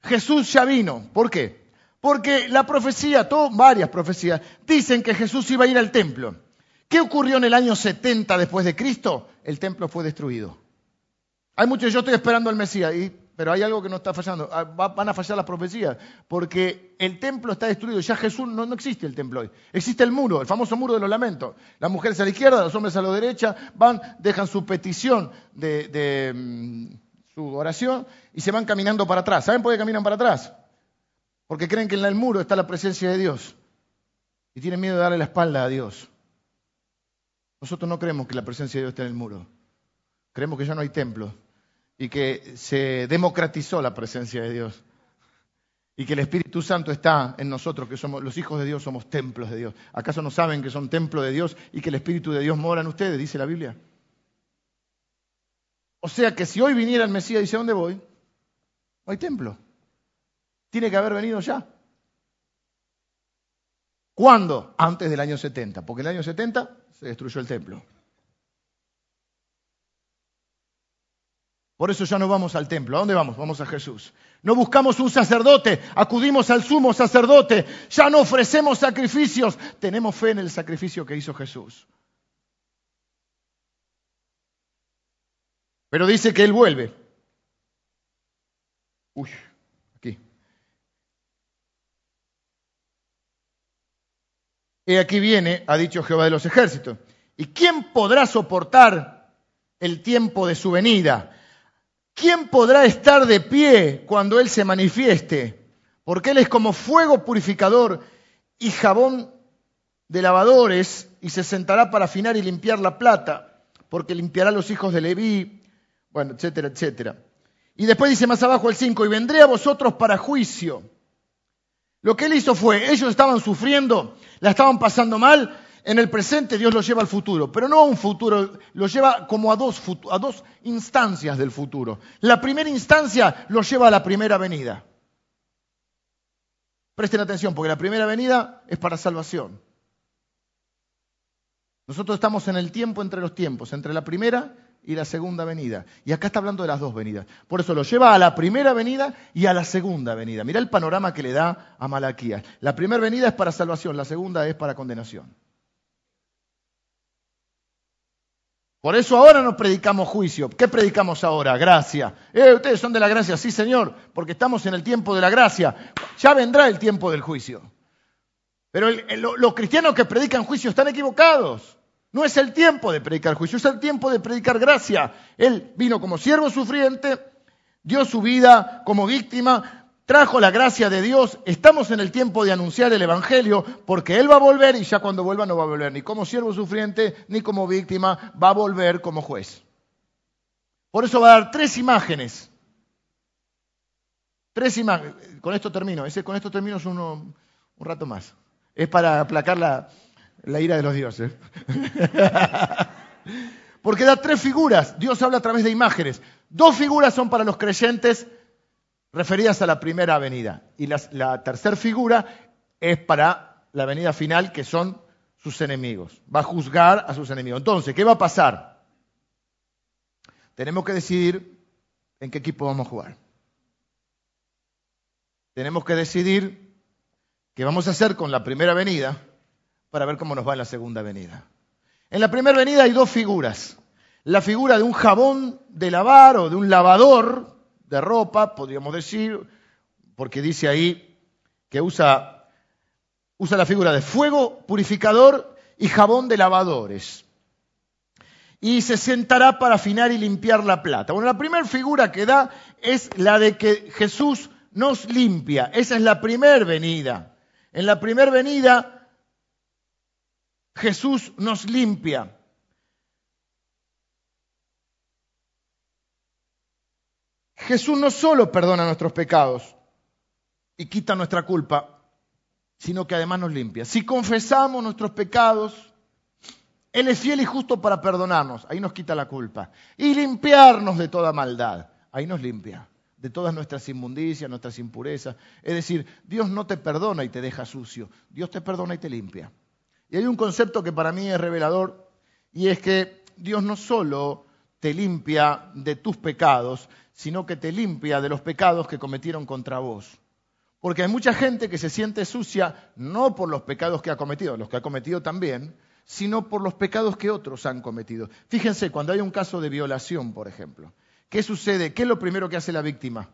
Jesús ya vino. ¿Por qué? Porque la profecía, varias profecías, dicen que Jesús iba a ir al templo. ¿Qué ocurrió en el año 70 después de Cristo? El templo fue destruido. Hay muchos, yo estoy esperando al Mesías, pero hay algo que no está fallando. Ah, van a fallar las profecías, porque el templo está destruido. Ya Jesús no, existe el templo hoy. Existe el muro, el famoso muro de los lamentos. Las mujeres a la izquierda, los hombres a la derecha, van, dejan su petición de, mm, su oración y se van caminando para atrás. ¿Saben por qué caminan para atrás? Porque creen que en el muro está la presencia de Dios y tienen miedo de darle la espalda a Dios. Nosotros no creemos que la presencia de Dios esté en el muro. Creemos que ya no hay templo y que se democratizó la presencia de Dios y que el Espíritu Santo está en nosotros, que somos los hijos de Dios, somos templos de Dios. ¿Acaso no saben que son templos de Dios y que el Espíritu de Dios mora en ustedes? Dice la Biblia. O sea que si hoy viniera el Mesías y dice, ¿dónde voy? No hay templo tiene que haber venido ya. ¿Cuándo? Antes del año 70, porque en el año 70 se destruyó el templo. Por eso ya no vamos al templo. ¿A dónde vamos? Vamos a Jesús. No buscamos un sacerdote, acudimos al sumo sacerdote, ya no ofrecemos sacrificios, tenemos fe en el sacrificio que hizo Jesús. Pero dice que Él vuelve. Uy, He aquí viene, ha dicho Jehová de los ejércitos. ¿Y quién podrá soportar el tiempo de su venida. ¿Quién podrá estar de pie cuando Él se manifieste? Porque Él es como fuego purificador y jabón de lavadores y se sentará para afinar y limpiar la plata, porque limpiará los hijos de Leví, bueno, etcétera, etcétera. Y después dice más abajo el 5, y vendré a vosotros para juicio. Lo que él hizo fue, ellos estaban sufriendo, la estaban pasando mal, en el presente Dios los lleva al futuro, pero no a un futuro, los lleva como a dos, instancias del futuro. La primera instancia los lleva a la primera venida. Presten atención, porque la primera venida es para salvación. Nosotros estamos en el tiempo entre los tiempos, entre la primera y la segunda venida. Y acá está hablando de las dos venidas. Por eso lo lleva a la primera venida y a la segunda venida. Mira el panorama que le da a Malaquías. La primera venida es para salvación, la segunda es para condenación. Por eso ahora no predicamos juicio. ¿Qué predicamos ahora? Gracia. Eh, ustedes son de la gracia, sí Señor, porque estamos en el tiempo de la gracia. Ya vendrá el tiempo del juicio. Pero los cristianos que predican juicio están equivocados. No es el tiempo de predicar juicio, es el tiempo de predicar gracia. Él vino como siervo sufriente, dio su vida como víctima, trajo la gracia de Dios. Estamos en el tiempo de anunciar el Evangelio porque Él va a volver y ya cuando vuelva no va a volver ni como siervo sufriente ni como víctima, va a volver como juez. Por eso va a dar tres imágenes. Tres imágenes. Con esto termino. Ese, con esto termino es uno, un rato más. Es para aplacar la, ira de los dioses. Porque da tres figuras. Dios habla a través de imágenes. Dos figuras son para los creyentes referidas a la primera venida. Y la, la tercera figura es para la venida final, que son sus enemigos. Va a juzgar a sus enemigos. Entonces, ¿qué va a pasar? Tenemos que decidir en qué equipo vamos a jugar. Tenemos que decidir ¿Qué vamos a hacer con la primera venida para ver cómo nos va en la segunda venida. En la primera venida hay dos figuras. La figura de un jabón de lavar o de un lavador de ropa, podríamos decir, porque dice ahí que usa, la figura de fuego purificador y jabón de lavadores. Y se sentará para afinar y limpiar la plata. Bueno, la primera figura que da es la de que Jesús nos limpia. Esa es la primera venida. En la primera venida, Jesús nos limpia. Jesús no solo perdona nuestros pecados y quita nuestra culpa, sino que además nos limpia. Si confesamos nuestros pecados, Él es fiel y justo para perdonarnos, ahí nos quita la culpa, y limpiarnos de toda maldad, ahí nos limpia de todas nuestras inmundicias, nuestras impurezas. Es decir, Dios no te perdona y te deja sucio, Dios te perdona y te limpia. Y hay un concepto que para mí es revelador y es que Dios no solo te limpia de tus pecados, sino que te limpia de los pecados que cometieron contra vos. Porque hay mucha gente que se siente sucia no por los pecados que ha cometido, los que ha cometido también, sino por los pecados que otros han cometido. Fíjense, cuando hay un caso de violación, por ejemplo, ¿Qué sucede? ¿Qué es lo primero que hace la víctima?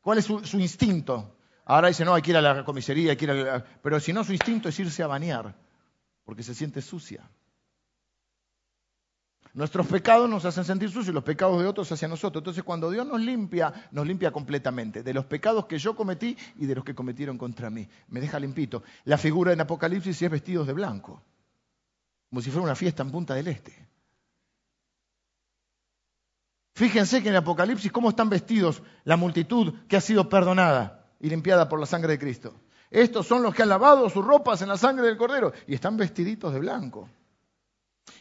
¿Cuál es su, instinto? Ahora dice, no, hay que ir a la comisaría, hay que ir a la... Pero si no, su instinto es irse a bañar, porque se siente sucia. Nuestros pecados nos hacen sentir sucios, los pecados de otros hacia nosotros. Entonces, cuando Dios nos limpia, nos limpia completamente, de los pecados que yo cometí y de los que cometieron contra mí. Me deja limpito. La figura en Apocalipsis es vestidos de blanco, como si fuera una fiesta en Punta del Este. Fíjense que en Apocalipsis cómo están vestidos la multitud que ha sido perdonada y limpiada por la sangre de Cristo. Estos son los que han lavado sus ropas en la sangre del Cordero y están vestiditos de blanco.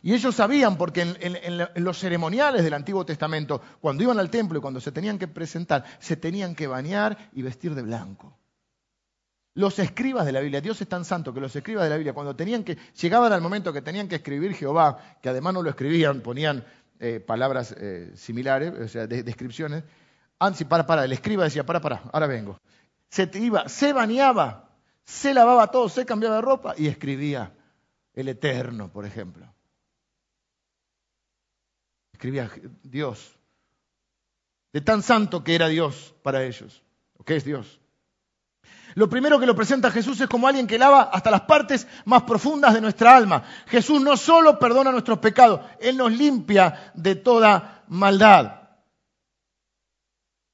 Y ellos sabían, porque en, los ceremoniales del Antiguo Testamento, cuando iban al templo y cuando se tenían que presentar, se tenían que bañar y vestir de blanco. Los escribas de la Biblia, Dios es tan santo que los escribas de la Biblia, cuando tenían que, llegaban al momento que tenían que escribir Jehová, que además no lo escribían, ponían eh, palabras eh, similares, o sea, descripciones. Ansi, para, para, el escriba decía, para, para, ahora vengo. Se iba, se bañaba, se lavaba todo, se cambiaba de ropa y escribía el Eterno, por ejemplo. Escribía Dios. De tan santo que era Dios para ellos, o que es Dios. Lo primero que lo presenta Jesús es como alguien que lava hasta las partes más profundas de nuestra alma. Jesús no solo perdona nuestros pecados, Él nos limpia de toda maldad.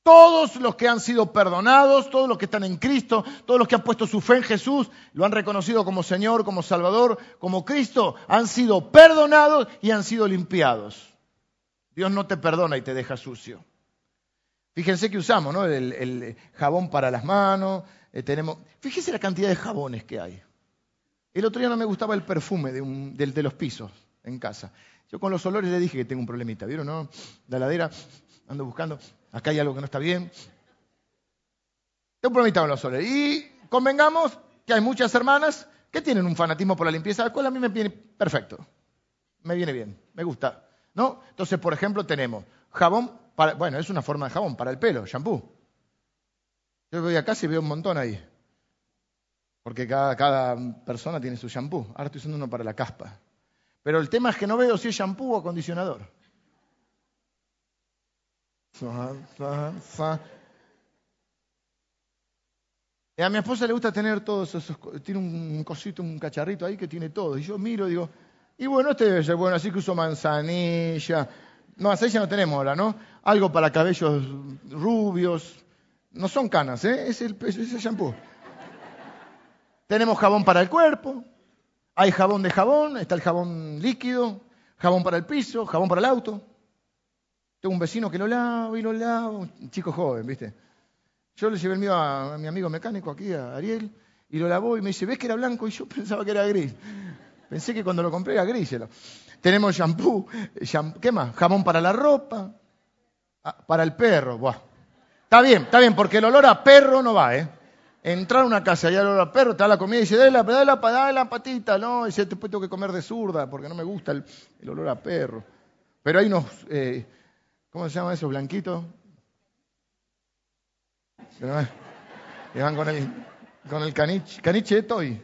Todos los que han sido perdonados, todos los que están en Cristo, todos los que han puesto su fe en Jesús, lo han reconocido como Señor, como Salvador, como Cristo, han sido perdonados y han sido limpiados. Dios no te perdona y te deja sucio. Fíjense que usamos ¿no? el, jabón para las manos, eh, tenemos... Fíjense la cantidad de jabones que hay. El otro día no me gustaba el perfume de, de los pisos en casa. Yo con los olores le dije que tengo un problemita, ¿vieron? No? La ladera, ando buscando acá hay algo que no está bien. Los olores. Y convengamos que hay muchas hermanas que tienen un fanatismo por la limpieza de la a mí me viene perfecto. Me viene bien, me gusta. ¿No? Entonces, por ejemplo, tenemos jabón, para, bueno, es una forma de jabón para el pelo, shampoo. Yo voy acá y veo un montón ahí. Porque cada, cada persona tiene su shampoo. Ahora estoy usando uno para la caspa. Pero el tema es que no veo si es shampoo o acondicionador. Y a mi esposa le gusta tener todos esos, tiene un cosito, un cacharrito ahí que tiene todo. Y yo miro y digo, y bueno, este debe ser bueno, así que uso manzanilla. No, manzanilla no tenemos ahora, ¿no? Algo para cabellos rubios. No son canas, ¿eh? Es el, es el shampoo. tenemos jabón para el cuerpo. Hay jabón de jabón, está el jabón líquido, jabón para el piso, jabón para el auto. Tengo un vecino que lo lavo y lo lavo, un chico joven, ¿viste? Yo le llevé el mío a, mi amigo mecánico aquí, a Ariel, y lo lavó y me dice, ¿ves que era blanco? Y yo pensaba que era gris. Pensé que cuando lo compré era gris. Tenemos shampoo, ¿qué más? Jamón para la ropa, ah, para el perro. Buah. Está bien, está bien, porque el olor a perro no va, ¿eh? Entrar a una casa y el olor a perro, te da la comida y dice, dale la, dale la, dale la patita, no, y dice, después tengo que comer de zurda porque no me gusta el, olor a perro. Pero hay unos... Eh, ¿Cómo se llama eso? Blanquito. Que van con el, con el caniche, caniche de toy.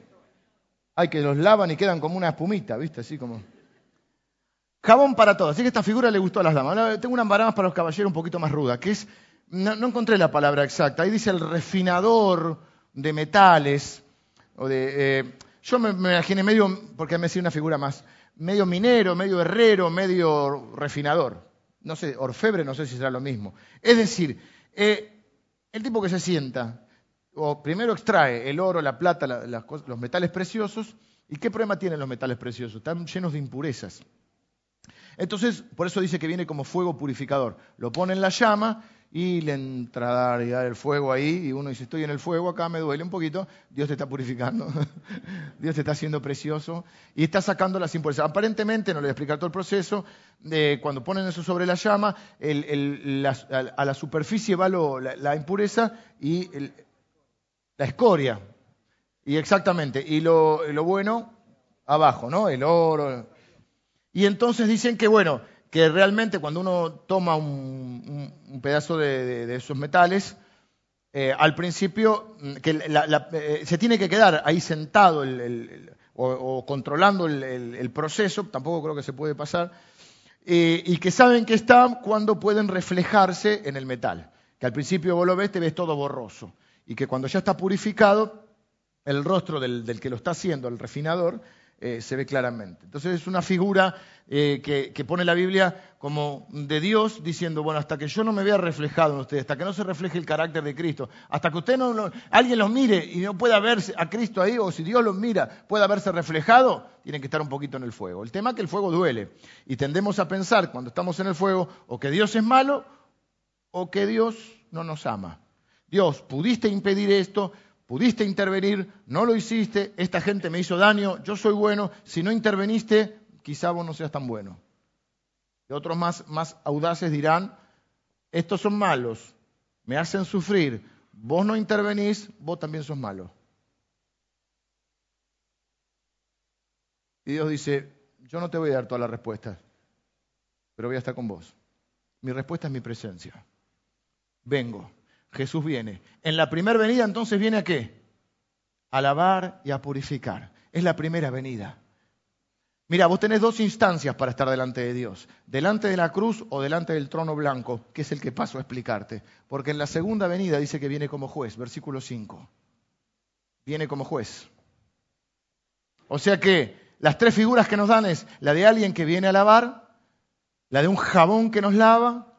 Hay que los lavan y quedan como una espumita, ¿viste? Así como. Jabón para todos. Así que esta figura le gustó a las damas. tengo una embarada para los caballeros un poquito más ruda, que es. No, encontré la palabra exacta. Ahí dice el refinador de metales. O de, eh, yo me, me, imaginé medio, porque me decía una figura más, medio minero, medio herrero, medio refinador no sé, orfebre, no sé si será lo mismo. Es decir, eh, el tipo que se sienta, o primero extrae el oro, la plata, los metales preciosos, ¿y qué problema tienen los metales preciosos? Están llenos de impurezas. Entonces, por eso dice que viene como fuego purificador. Lo pone en la llama y le entra el fuego ahí y uno dice, estoy en el fuego, acá me duele un poquito, Dios te está purificando, Dios te está haciendo precioso y está sacando las impurezas. Aparentemente, no le voy a explicar todo el proceso, de cuando ponen eso sobre la llama, a la superficie va la, impureza y la escoria. Y exactamente, y lo, bueno abajo, ¿no? El oro. Y entonces dicen que, bueno, que realmente cuando uno toma un, pedazo de, esos metales, eh, al principio mm, que eh, se tiene que quedar ahí sentado o, controlando el, proceso, tampoco creo que se puede pasar, eh, y que saben que está cuando pueden reflejarse en el metal. Que al principio vos lo ves, te ves todo borroso. Y que cuando ya está purificado, el rostro del que lo está haciendo, el refinador, eh, se ve claramente. Entonces es una figura eh, que, pone la Biblia como de Dios diciendo, bueno, hasta que yo no me vea reflejado en ustedes, hasta que no se refleje el carácter de Cristo, hasta que usted no, alguien los mire y no pueda verse a Cristo ahí, o si Dios los mira, pueda verse reflejado, tienen que estar un poquito en el fuego. El tema es que el fuego duele y tendemos a pensar cuando estamos en el fuego o que Dios es malo o que Dios no nos ama. Dios, pudiste impedir esto, pudiste intervenir, no lo hiciste, esta gente me hizo daño, yo soy bueno, si no interveniste, quizá vos no seas tan bueno. Y otros más, más audaces dirán, estos son malos, me hacen sufrir, vos no intervenís, vos también sos malo. Y Dios dice, yo no te voy a dar todas las respuestas, pero voy a estar con vos. Mi respuesta es mi presencia. Vengo. Jesús viene. En la primera venida entonces viene a qué? A lavar y a purificar. Es la primera venida. Mira, vos tenés dos instancias para estar delante de Dios. Delante de la cruz o delante del trono blanco, que es el que paso a explicarte. Porque en la segunda venida dice que viene como juez, versículo 5. viene como juez. O sea que las tres figuras que nos dan es la de alguien que viene a lavar, la de un jabón que nos lava,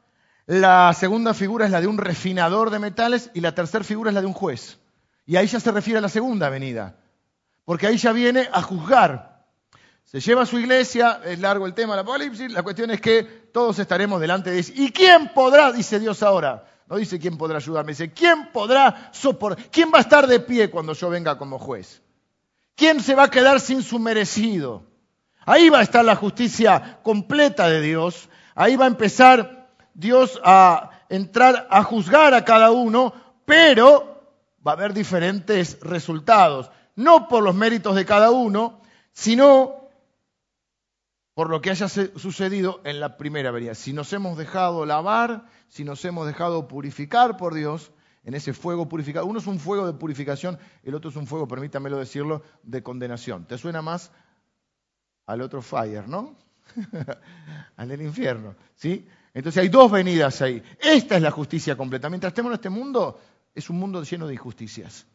la segunda figura es la de un refinador de metales y la tercera figura es la de un juez. Y ahí ya se refiere a la segunda venida, porque ahí ya viene a juzgar. Se lleva a su iglesia, es largo el tema del Apocalipsis, la cuestión es que todos estaremos delante de Dios. ¿Y quién podrá, dice Dios ahora? No dice quién podrá ayudarme, dice quién podrá soportar, quién va a estar de pie cuando yo venga como juez. ¿Quién se va a quedar sin su merecido? Ahí va a estar la justicia completa de Dios. Ahí va a empezar Dios a entrar a juzgar a cada uno, pero va a haber diferentes resultados. No por los méritos de cada uno, sino por lo que haya sucedido en la primera venida. Si nos hemos dejado lavar, si nos hemos dejado purificar por Dios, en ese fuego purificado. Uno es un fuego de purificación, el otro es un fuego, permítamelo decirlo, de condenación. ¿Te suena más al otro fire, no? al del infierno, ¿sí? Entonces hay dos venidas ahí. Esta es la justicia completa. Mientras estemos en este mundo, es un mundo lleno de injusticias.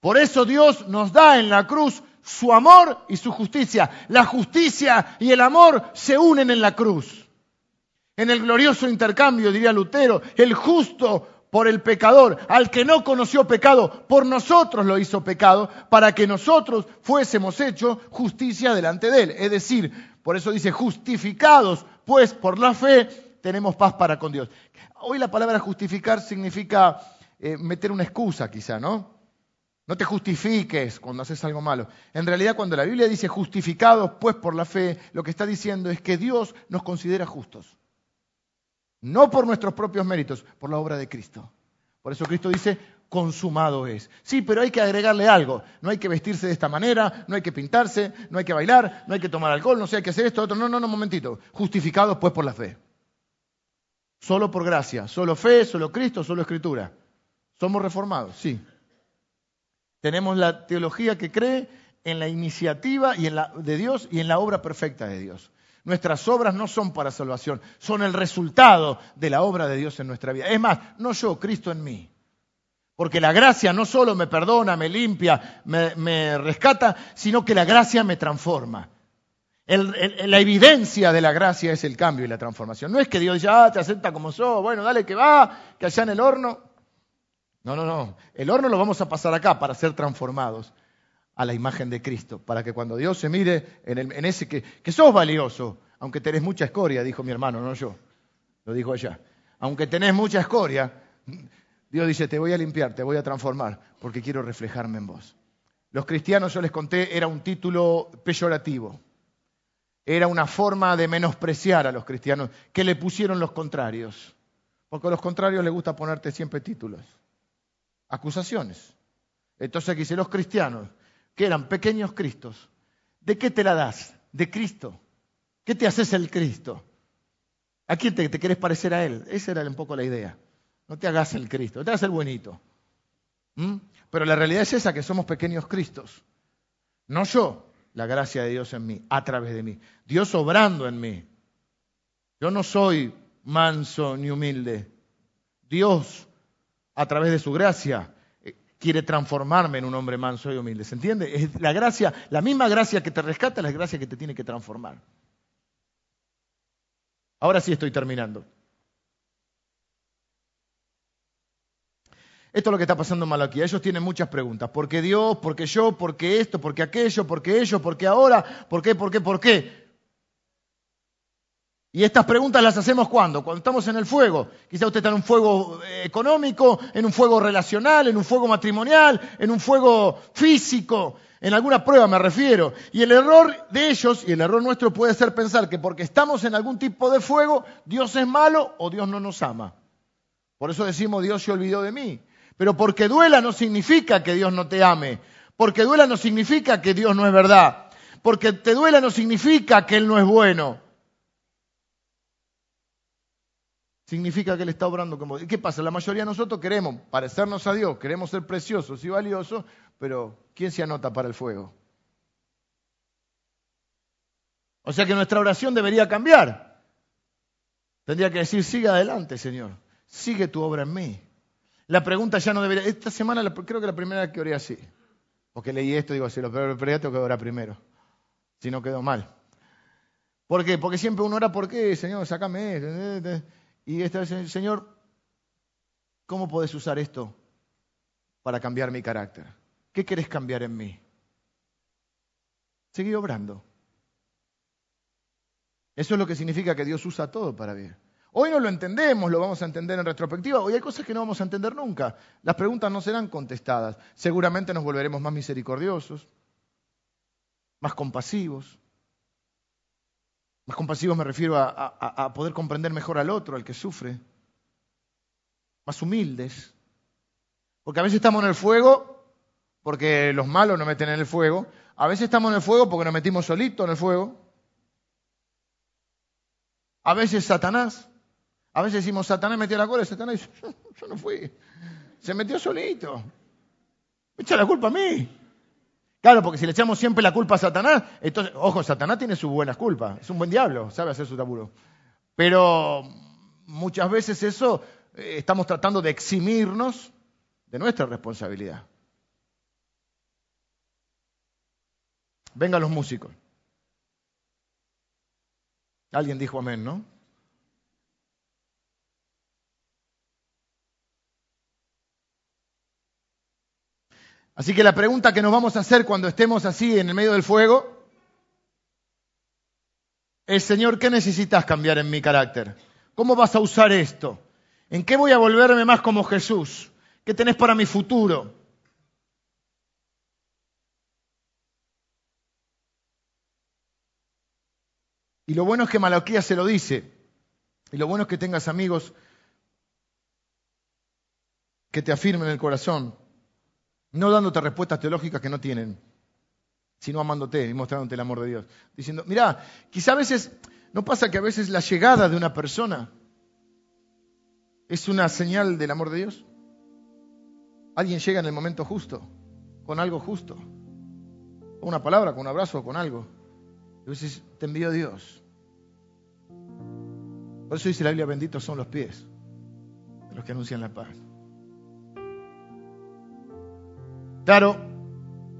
Por eso Dios nos da en la cruz su amor y su justicia. La justicia y el amor se unen en la cruz. En el glorioso intercambio, diría Lutero, el justo por el pecador, al que no conoció pecado, por nosotros lo hizo pecado, para que nosotros fuésemos hechos justicia delante de él. Es decir, por eso dice, justificados, pues por la fe tenemos paz para con Dios. Hoy la palabra justificar significa eh, meter una excusa quizá, ¿no? No te justifiques cuando haces algo malo. En realidad, cuando la Biblia dice justificados, pues por la fe, lo que está diciendo es que Dios nos considera justos. No por nuestros propios méritos, por la obra de Cristo. Por eso Cristo dice, consumado es. Sí, pero hay que agregarle algo. No hay que vestirse de esta manera, no hay que pintarse, no hay que bailar, no hay que tomar alcohol, no sé, hay que hacer esto, otro. No, no, no, momentito. Justificados pues por la fe. Solo por gracia. Solo fe, solo Cristo, solo escritura. Somos reformados, sí. Tenemos la teología que cree en la iniciativa y en la, de Dios y en la obra perfecta de Dios. Nuestras obras no son para salvación, son el resultado de la obra de Dios en nuestra vida. Es más, no yo, Cristo en mí. Porque la gracia no solo me perdona, me limpia, me, rescata, sino que la gracia me transforma. La evidencia de la gracia es el cambio y la transformación. No es que Dios ya te acepta como sos, bueno, dale que va, que allá en el horno. No, no, no. El horno lo vamos a pasar acá para ser transformados a la imagen de Cristo, para que cuando Dios se mire en, ese que, que, sos valioso, aunque tenés mucha escoria, dijo mi hermano, no yo, lo dijo ella, aunque tenés mucha escoria, Dios dice, te voy a limpiar, te voy a transformar, porque quiero reflejarme en vos. Los cristianos, yo les conté, era un título peyorativo, era una forma de menospreciar a los cristianos, que le pusieron los contrarios, porque a los contrarios les gusta ponerte siempre títulos, acusaciones. Entonces aquí dice, los cristianos, que eran pequeños Cristos. ¿De qué te la das? De Cristo. ¿Qué te haces el Cristo? ¿A quién te, querés parecer a Él? Esa era un poco la idea. No te hagas el Cristo, te hagas el buenito. ¿Mm? Pero la realidad es esa, que somos pequeños Cristos. No yo, la gracia de Dios en mí, a través de mí. Dios obrando en mí. Yo no soy manso ni humilde. Dios, a través de su gracia, quiere transformarme en un hombre manso y humilde. ¿Se entiende? Es la gracia, la misma gracia que te rescata, es la gracia que te tiene que transformar. Ahora sí estoy terminando. Esto es lo que está pasando en Malaquía. Ellos tienen muchas preguntas. ¿Por qué Dios? ¿Por qué yo? ¿Por qué esto? ¿Por qué aquello? ¿Por qué ellos? ¿Por qué ahora? ¿Por qué? ¿Por qué? ¿Por qué? Y estas preguntas las hacemos cuando? Cuando estamos en el fuego. Quizá usted está en un fuego eh, económico, en un fuego relacional, en un fuego matrimonial, en un fuego físico, en alguna prueba me refiero. Y el error de ellos y el error nuestro puede ser pensar que porque estamos en algún tipo de fuego, Dios es malo o Dios no nos ama. Por eso decimos Dios se olvidó de mí. Pero porque duela no significa que Dios no te ame. Porque duela no significa que Dios no es verdad. Porque te duela no significa que Él no es bueno. significa que Él está obrando como... ¿Y qué pasa? La mayoría de nosotros queremos parecernos a Dios, queremos ser preciosos y valiosos, pero ¿quién se anota para el fuego? O sea que nuestra oración debería cambiar. Tendría que decir, sigue adelante, Señor. Sigue tu obra en mí. La pregunta ya no debería... Esta semana creo que la primera vez que oré así. Porque leí esto, digo, si lo perdí, tengo que orar primero. Si no quedó mal. ¿Por qué? Porque siempre uno ora, ¿por qué? Señor, sácame. Y este Señor, ¿cómo puedes usar esto para cambiar mi carácter? ¿Qué querés cambiar en mí? Seguí obrando. Eso es lo que significa que Dios usa todo para bien. Hoy no lo entendemos, lo vamos a entender en retrospectiva. Hoy hay cosas que no vamos a entender nunca. Las preguntas no serán contestadas. Seguramente nos volveremos más misericordiosos, más compasivos. Más compasivos me refiero a, poder comprender mejor al otro, al que sufre. Más humildes. Porque a veces estamos en el fuego porque los malos nos meten en el fuego. A veces estamos en el fuego porque nos metimos solitos en el fuego. A veces Satanás. A veces decimos, Satanás metió la cola Satanás dice, yo, no fui. Se metió solito. Me echa la culpa a mí. Claro, porque si le echamos siempre la culpa a Satanás, entonces, ojo, Satanás tiene sus buenas culpas. Es un buen diablo, sabe hacer su taburo. Pero muchas veces eso eh, estamos tratando de eximirnos de nuestra responsabilidad. Vengan los músicos. Alguien dijo amén, ¿no? Así que la pregunta que nos vamos a hacer cuando estemos así en el medio del fuego es, Señor, ¿qué necesitas cambiar en mi carácter? ¿Cómo vas a usar esto? ¿En qué voy a volverme más como Jesús? ¿Qué tenés para mi futuro? Y lo bueno es que Malaquías se lo dice. Y lo bueno es que tengas amigos que te afirmen el corazón. No dándote respuestas teológicas que no tienen, sino amándote y mostrándote el amor de Dios. Diciendo, mira, quizá a veces, ¿no pasa que a veces la llegada de una persona es una señal del amor de Dios? Alguien llega en el momento justo, con algo justo. Con una palabra, con un abrazo, con algo. Y veces te envió Dios. Por eso dice la Biblia, benditos son los pies de los que anuncian la paz. Claro,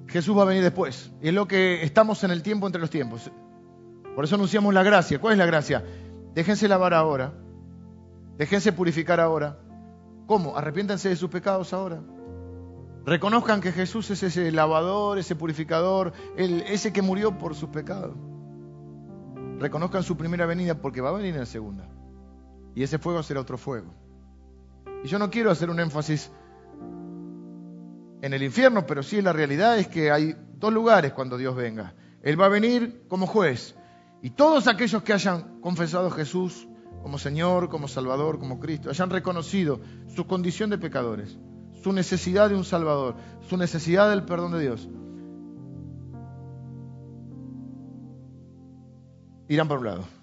Jesús va a venir después. Y es lo que estamos en el tiempo entre los tiempos. Por eso anunciamos la gracia. ¿Cuál es la gracia? Déjense lavar ahora. Déjense purificar ahora. ¿Cómo? Arrepiéntanse de sus pecados ahora. Reconozcan que Jesús es ese lavador, ese purificador, ese que murió por sus pecados. Reconozcan su primera venida porque va a venir en la segunda. Y ese fuego será otro fuego. Y yo no quiero hacer un énfasis en el infierno, pero sí la realidad es que hay dos lugares cuando Dios venga. Él va a venir como juez. Y todos aquellos que hayan confesado a Jesús como Señor, como Salvador, como Cristo, hayan reconocido su condición de pecadores, su necesidad de un Salvador, su necesidad del perdón de Dios, irán por un lado.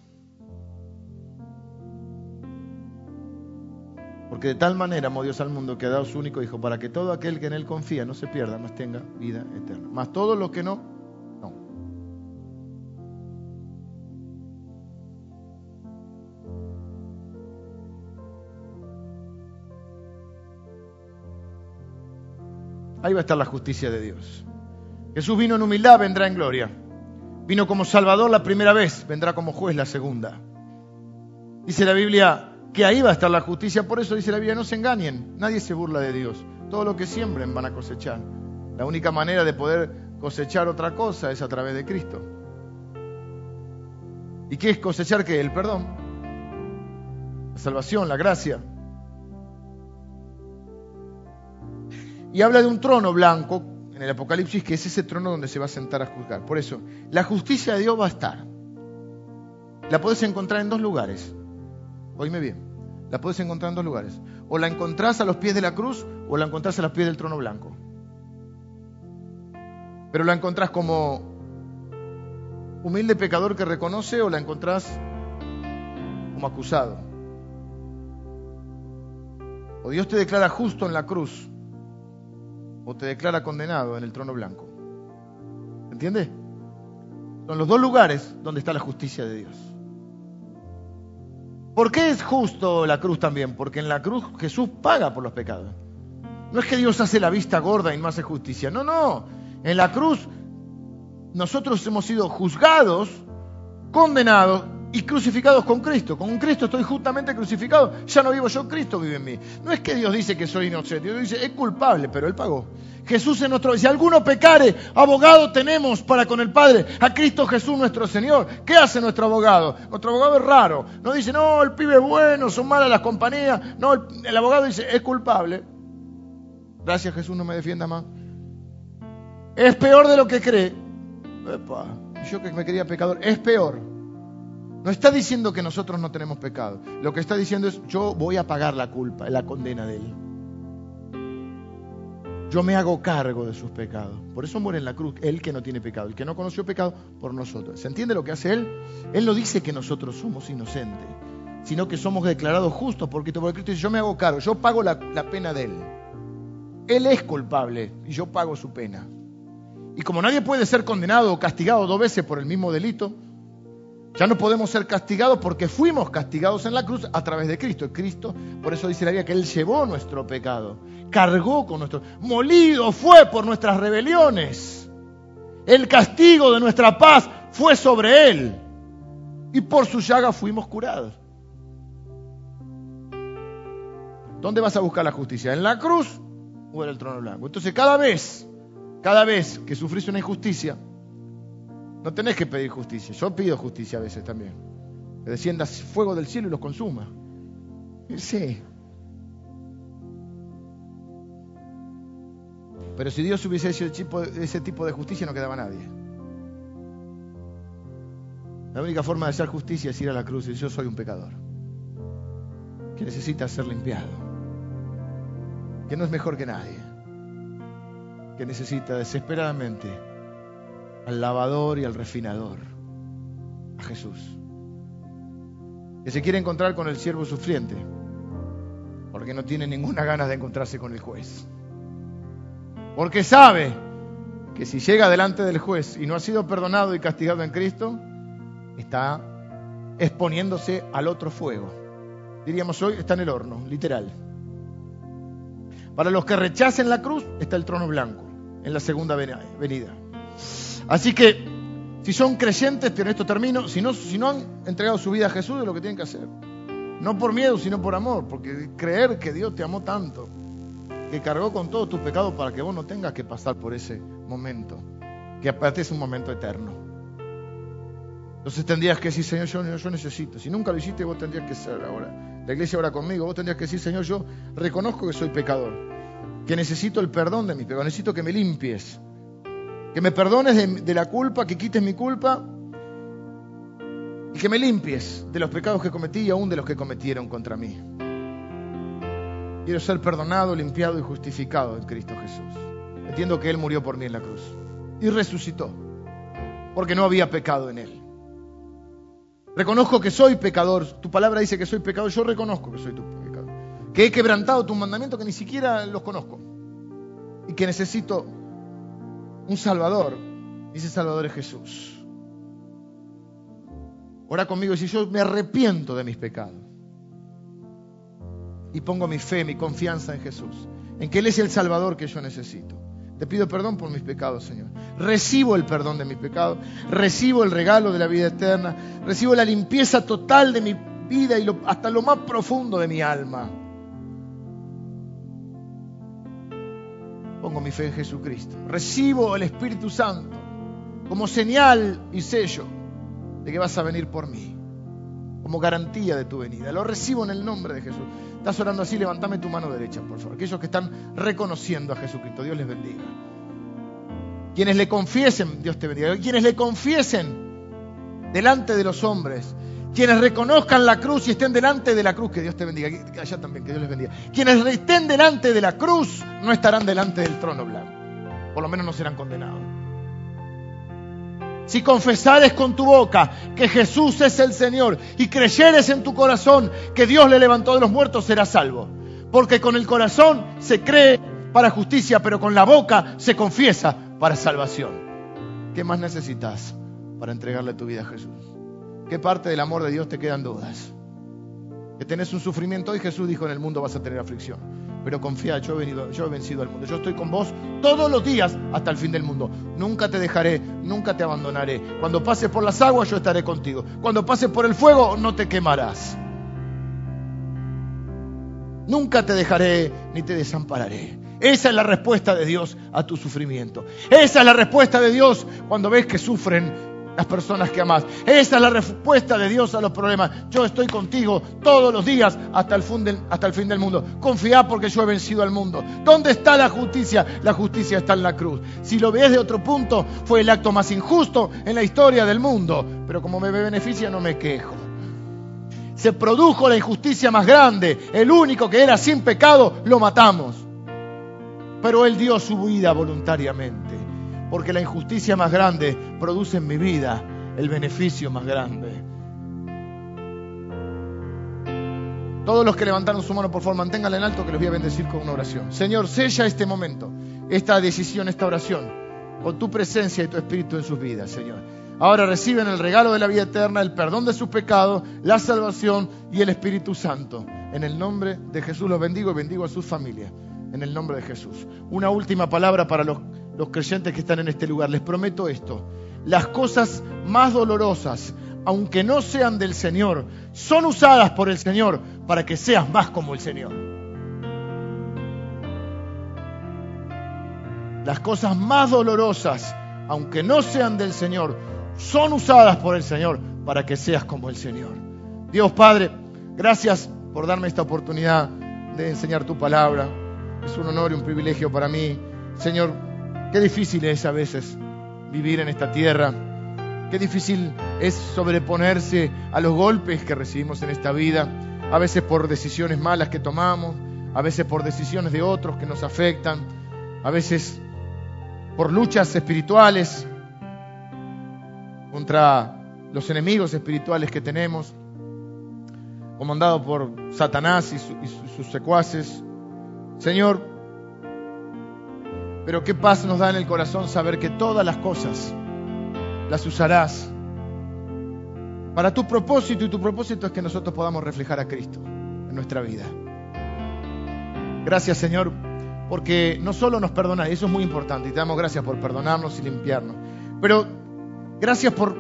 Porque de tal manera amó Dios al mundo que ha dado su único Hijo para que todo aquel que en Él confía no se pierda, mas tenga vida eterna. Mas todos los que no, no. Ahí va a estar la justicia de Dios. Jesús vino en humildad, vendrá en gloria. Vino como Salvador la primera vez, vendrá como juez la segunda. Dice la Biblia, que ahí va a estar la justicia. Por eso dice la Biblia, no se engañen, nadie se burla de Dios. Todo lo que siembren van a cosechar. La única manera de poder cosechar otra cosa es a través de Cristo. ¿Y qué es cosechar qué? El perdón, la salvación, la gracia. Y habla de un trono blanco en el Apocalipsis, que es ese trono donde se va a sentar a juzgar. Por eso, la justicia de Dios va a estar. La puedes encontrar en dos lugares. Oíme bien, la puedes encontrar en dos lugares. O la encontrás a los pies de la cruz o la encontrás a los pies del trono blanco. Pero la encontrás como humilde pecador que reconoce o la encontrás como acusado. O Dios te declara justo en la cruz o te declara condenado en el trono blanco. ¿Entiendes? Son los dos lugares donde está la justicia de Dios. ¿Por qué es justo la cruz también? Porque en la cruz Jesús paga por los pecados. No es que Dios hace la vista gorda y no hace justicia. No, no. En la cruz nosotros hemos sido juzgados, condenados y crucificados con Cristo. Con Cristo estoy justamente crucificado. Ya no vivo yo, Cristo vive en mí. No es que Dios dice que soy inocente, Dios dice, es culpable, pero Él pagó. Jesús es nuestro... Si alguno pecare, abogado tenemos para con el Padre, a Cristo Jesús nuestro Señor. ¿Qué hace nuestro abogado? Nuestro abogado es raro. No dice, no, el pibe es bueno, son malas las compañías. No, el, abogado dice, es culpable. Gracias Jesús, no me defienda más. Es peor de lo que cree. Epa, yo que me quería pecador, es peor. No está diciendo que nosotros no tenemos pecado. Lo que está diciendo es, yo voy a pagar la culpa, la condena de Él. Yo me hago cargo de sus pecados. Por eso muere en la cruz Él que no tiene pecado. El que no conoció pecado por nosotros. ¿Se entiende lo que hace Él? Él no dice que nosotros somos inocentes, sino que somos declarados justos porque Cristo dice, yo me hago cargo, yo pago la, la pena de Él. Él es culpable y yo pago su pena. Y como nadie puede ser condenado o castigado dos veces por el mismo delito, ya no podemos ser castigados porque fuimos castigados en la cruz a través de Cristo. Cristo, por eso dice la Biblia que Él llevó nuestro pecado, cargó con nuestro... Molido fue por nuestras rebeliones. El castigo de nuestra paz fue sobre Él. Y por su llaga fuimos curados. ¿Dónde vas a buscar la justicia? ¿En la cruz o en el trono blanco? Entonces cada vez, cada vez que sufrís una injusticia, no tenés que pedir justicia. Yo pido justicia a veces también. Que descienda fuego del cielo y los consuma. Sí. Pero si Dios hubiese hecho ese tipo de justicia, no quedaba nadie. La única forma de hacer justicia es ir a la cruz y yo soy un pecador. Que necesita ser limpiado. Que no es mejor que nadie. Que necesita desesperadamente al lavador y al refinador, a Jesús. Que se quiere encontrar con el siervo sufriente, porque no tiene ninguna ganas de encontrarse con el juez. Porque sabe que si llega delante del juez y no ha sido perdonado y castigado en Cristo, está exponiéndose al otro fuego. Diríamos hoy, está en el horno, literal. Para los que rechacen la cruz, está el trono blanco, en la segunda venida. Así que, si son creyentes, pero esto termino, si no, si no han entregado su vida a Jesús, es lo que tienen que hacer. No por miedo, sino por amor, porque creer que Dios te amó tanto, que cargó con todos tus pecados para que vos no tengas que pasar por ese momento, que aparte es un momento eterno. Entonces tendrías que decir, Señor, yo, yo necesito. Si nunca lo hiciste, vos tendrías que ser ahora. La iglesia ahora conmigo, vos tendrías que decir, Señor, yo reconozco que soy pecador, que necesito el perdón de mi pecado, necesito que me limpies, que me perdones de, la culpa, que quites mi culpa y que me limpies de los pecados que cometí y aún de los que cometieron contra mí. Quiero ser perdonado, limpiado y justificado en Cristo Jesús. Entiendo que Él murió por mí en la cruz y resucitó, porque no había pecado en Él. Reconozco que soy pecador. Tu palabra dice que soy pecador. Yo reconozco que soy tu pecador. Que he quebrantado tus mandamientos que ni siquiera los conozco. Y que necesito un Salvador. Y ese Salvador es Jesús. Ora conmigo si yo me arrepiento de mis pecados. Y pongo mi fe, mi confianza en Jesús. En que Él es el Salvador que yo necesito. Te pido perdón por mis pecados, Señor. Recibo el perdón de mis pecados. Recibo el regalo de la vida eterna. Recibo la limpieza total de mi vida y hasta lo más profundo de mi alma. Pongo mi fe en Jesucristo. Recibo el Espíritu Santo como señal y sello de que vas a venir por mí, como garantía de tu venida. Lo recibo en el nombre de Jesús. Estás orando así, levántame tu mano derecha, por favor. Aquellos que están reconociendo a Jesucristo, Dios les bendiga. Quienes le confiesen, Dios te bendiga. Quienes le confiesen delante de los hombres quienes reconozcan la cruz y estén delante de la cruz, que Dios te bendiga. Allá también, que Dios les bendiga. Quienes estén delante de la cruz no estarán delante del trono blanco. Por lo menos no serán condenados. Si confesares con tu boca que Jesús es el Señor y creyeres en tu corazón que Dios le levantó de los muertos, serás salvo. Porque con el corazón se cree para justicia, pero con la boca se confiesa para salvación. ¿Qué más necesitas para entregarle tu vida a Jesús? ¿Qué parte del amor de Dios te quedan dudas? Que tenés un sufrimiento y Jesús dijo en el mundo vas a tener aflicción. pero confía, yo he, venido, yo he vencido al mundo. Yo estoy con vos todos los días hasta el fin del mundo. Nunca te dejaré, nunca te abandonaré. Cuando pases por las aguas, yo estaré contigo. Cuando pases por el fuego, no te quemarás. Nunca te dejaré ni te desampararé. Esa es la respuesta de Dios a tu sufrimiento. Esa es la respuesta de Dios cuando ves que sufren las personas que amas. Esa es la respuesta de Dios a los problemas. Yo estoy contigo todos los días hasta el, fin del, hasta el fin del mundo. Confía porque yo he vencido al mundo. ¿Dónde está la justicia? La justicia está en la cruz. Si lo ves de otro punto, fue el acto más injusto en la historia del mundo. Pero como me beneficia, no me quejo. Se produjo la injusticia más grande. El único que era sin pecado, lo matamos. Pero Él dio su vida voluntariamente porque la injusticia más grande produce en mi vida el beneficio más grande. Todos los que levantaron su mano, por favor, manténganla en alto que les voy a bendecir con una oración. Señor, sella este momento, esta decisión, esta oración, con tu presencia y tu espíritu en sus vidas, Señor. Ahora reciben el regalo de la vida eterna, el perdón de sus pecados, la salvación y el Espíritu Santo. En el nombre de Jesús los bendigo y bendigo a sus familias. En el nombre de Jesús. Una última palabra para los los creyentes que están en este lugar, les prometo esto. Las cosas más dolorosas, aunque no sean del Señor, son usadas por el Señor para que seas más como el Señor. Las cosas más dolorosas, aunque no sean del Señor, son usadas por el Señor para que seas como el Señor. Dios Padre, gracias por darme esta oportunidad de enseñar tu palabra. Es un honor y un privilegio para mí. Señor, Qué difícil es a veces vivir en esta tierra. Qué difícil es sobreponerse a los golpes que recibimos en esta vida. A veces por decisiones malas que tomamos, a veces por decisiones de otros que nos afectan, a veces por luchas espirituales contra los enemigos espirituales que tenemos, comandado por Satanás y, sus secuaces. Señor, pero qué paz nos da en el corazón saber que todas las cosas las usarás para tu propósito y tu propósito es que nosotros podamos reflejar a Cristo en nuestra vida. Gracias Señor, porque no solo nos perdonas, eso es muy importante y te damos gracias por perdonarnos y limpiarnos, pero gracias por,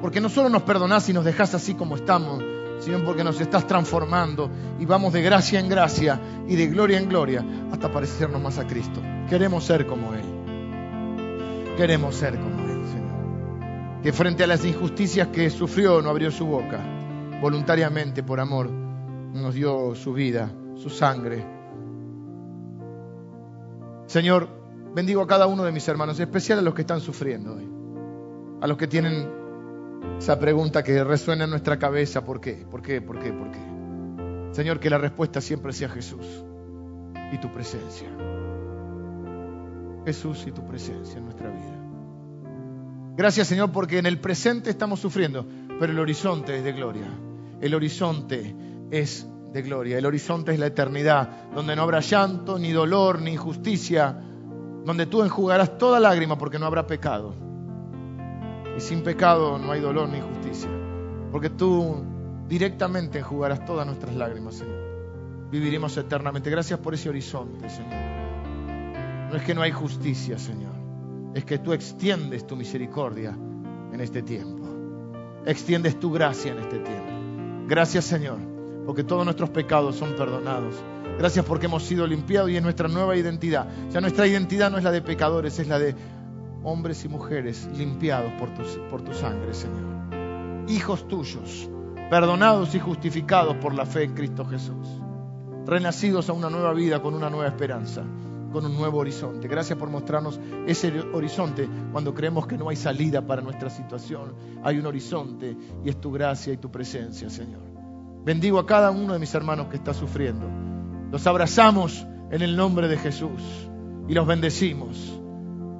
porque no solo nos perdonás y nos dejás así como estamos, sino porque nos estás transformando y vamos de gracia en gracia y de gloria en gloria hasta parecernos más a Cristo. Queremos ser como Él. Queremos ser como Él, Señor. Que frente a las injusticias que sufrió no abrió su boca. Voluntariamente, por amor, nos dio su vida, su sangre. Señor, bendigo a cada uno de mis hermanos, en especial a los que están sufriendo hoy. A los que tienen esa pregunta que resuena en nuestra cabeza, ¿por qué? ¿Por qué? ¿Por qué? ¿Por qué? Señor, que la respuesta siempre sea Jesús y tu presencia. Jesús y tu presencia en nuestra vida. Gracias Señor porque en el presente estamos sufriendo, pero el horizonte es de gloria. El horizonte es de gloria. El horizonte es la eternidad, donde no habrá llanto, ni dolor, ni injusticia, donde tú enjugarás toda lágrima porque no habrá pecado. Y sin pecado no hay dolor ni injusticia, porque tú directamente enjugarás todas nuestras lágrimas, Señor. Viviremos eternamente. Gracias por ese horizonte, Señor. No es que no hay justicia, Señor. Es que tú extiendes tu misericordia en este tiempo. Extiendes tu gracia en este tiempo. Gracias, Señor, porque todos nuestros pecados son perdonados. Gracias porque hemos sido limpiados y es nuestra nueva identidad. Ya nuestra identidad no es la de pecadores, es la de hombres y mujeres limpiados por tu, sangre, Señor. Hijos tuyos, perdonados y justificados por la fe en Cristo Jesús. Renacidos a una nueva vida con una nueva esperanza con un nuevo horizonte. Gracias por mostrarnos ese horizonte cuando creemos que no hay salida para nuestra situación. Hay un horizonte y es tu gracia y tu presencia, Señor. Bendigo a cada uno de mis hermanos que está sufriendo. Los abrazamos en el nombre de Jesús y los bendecimos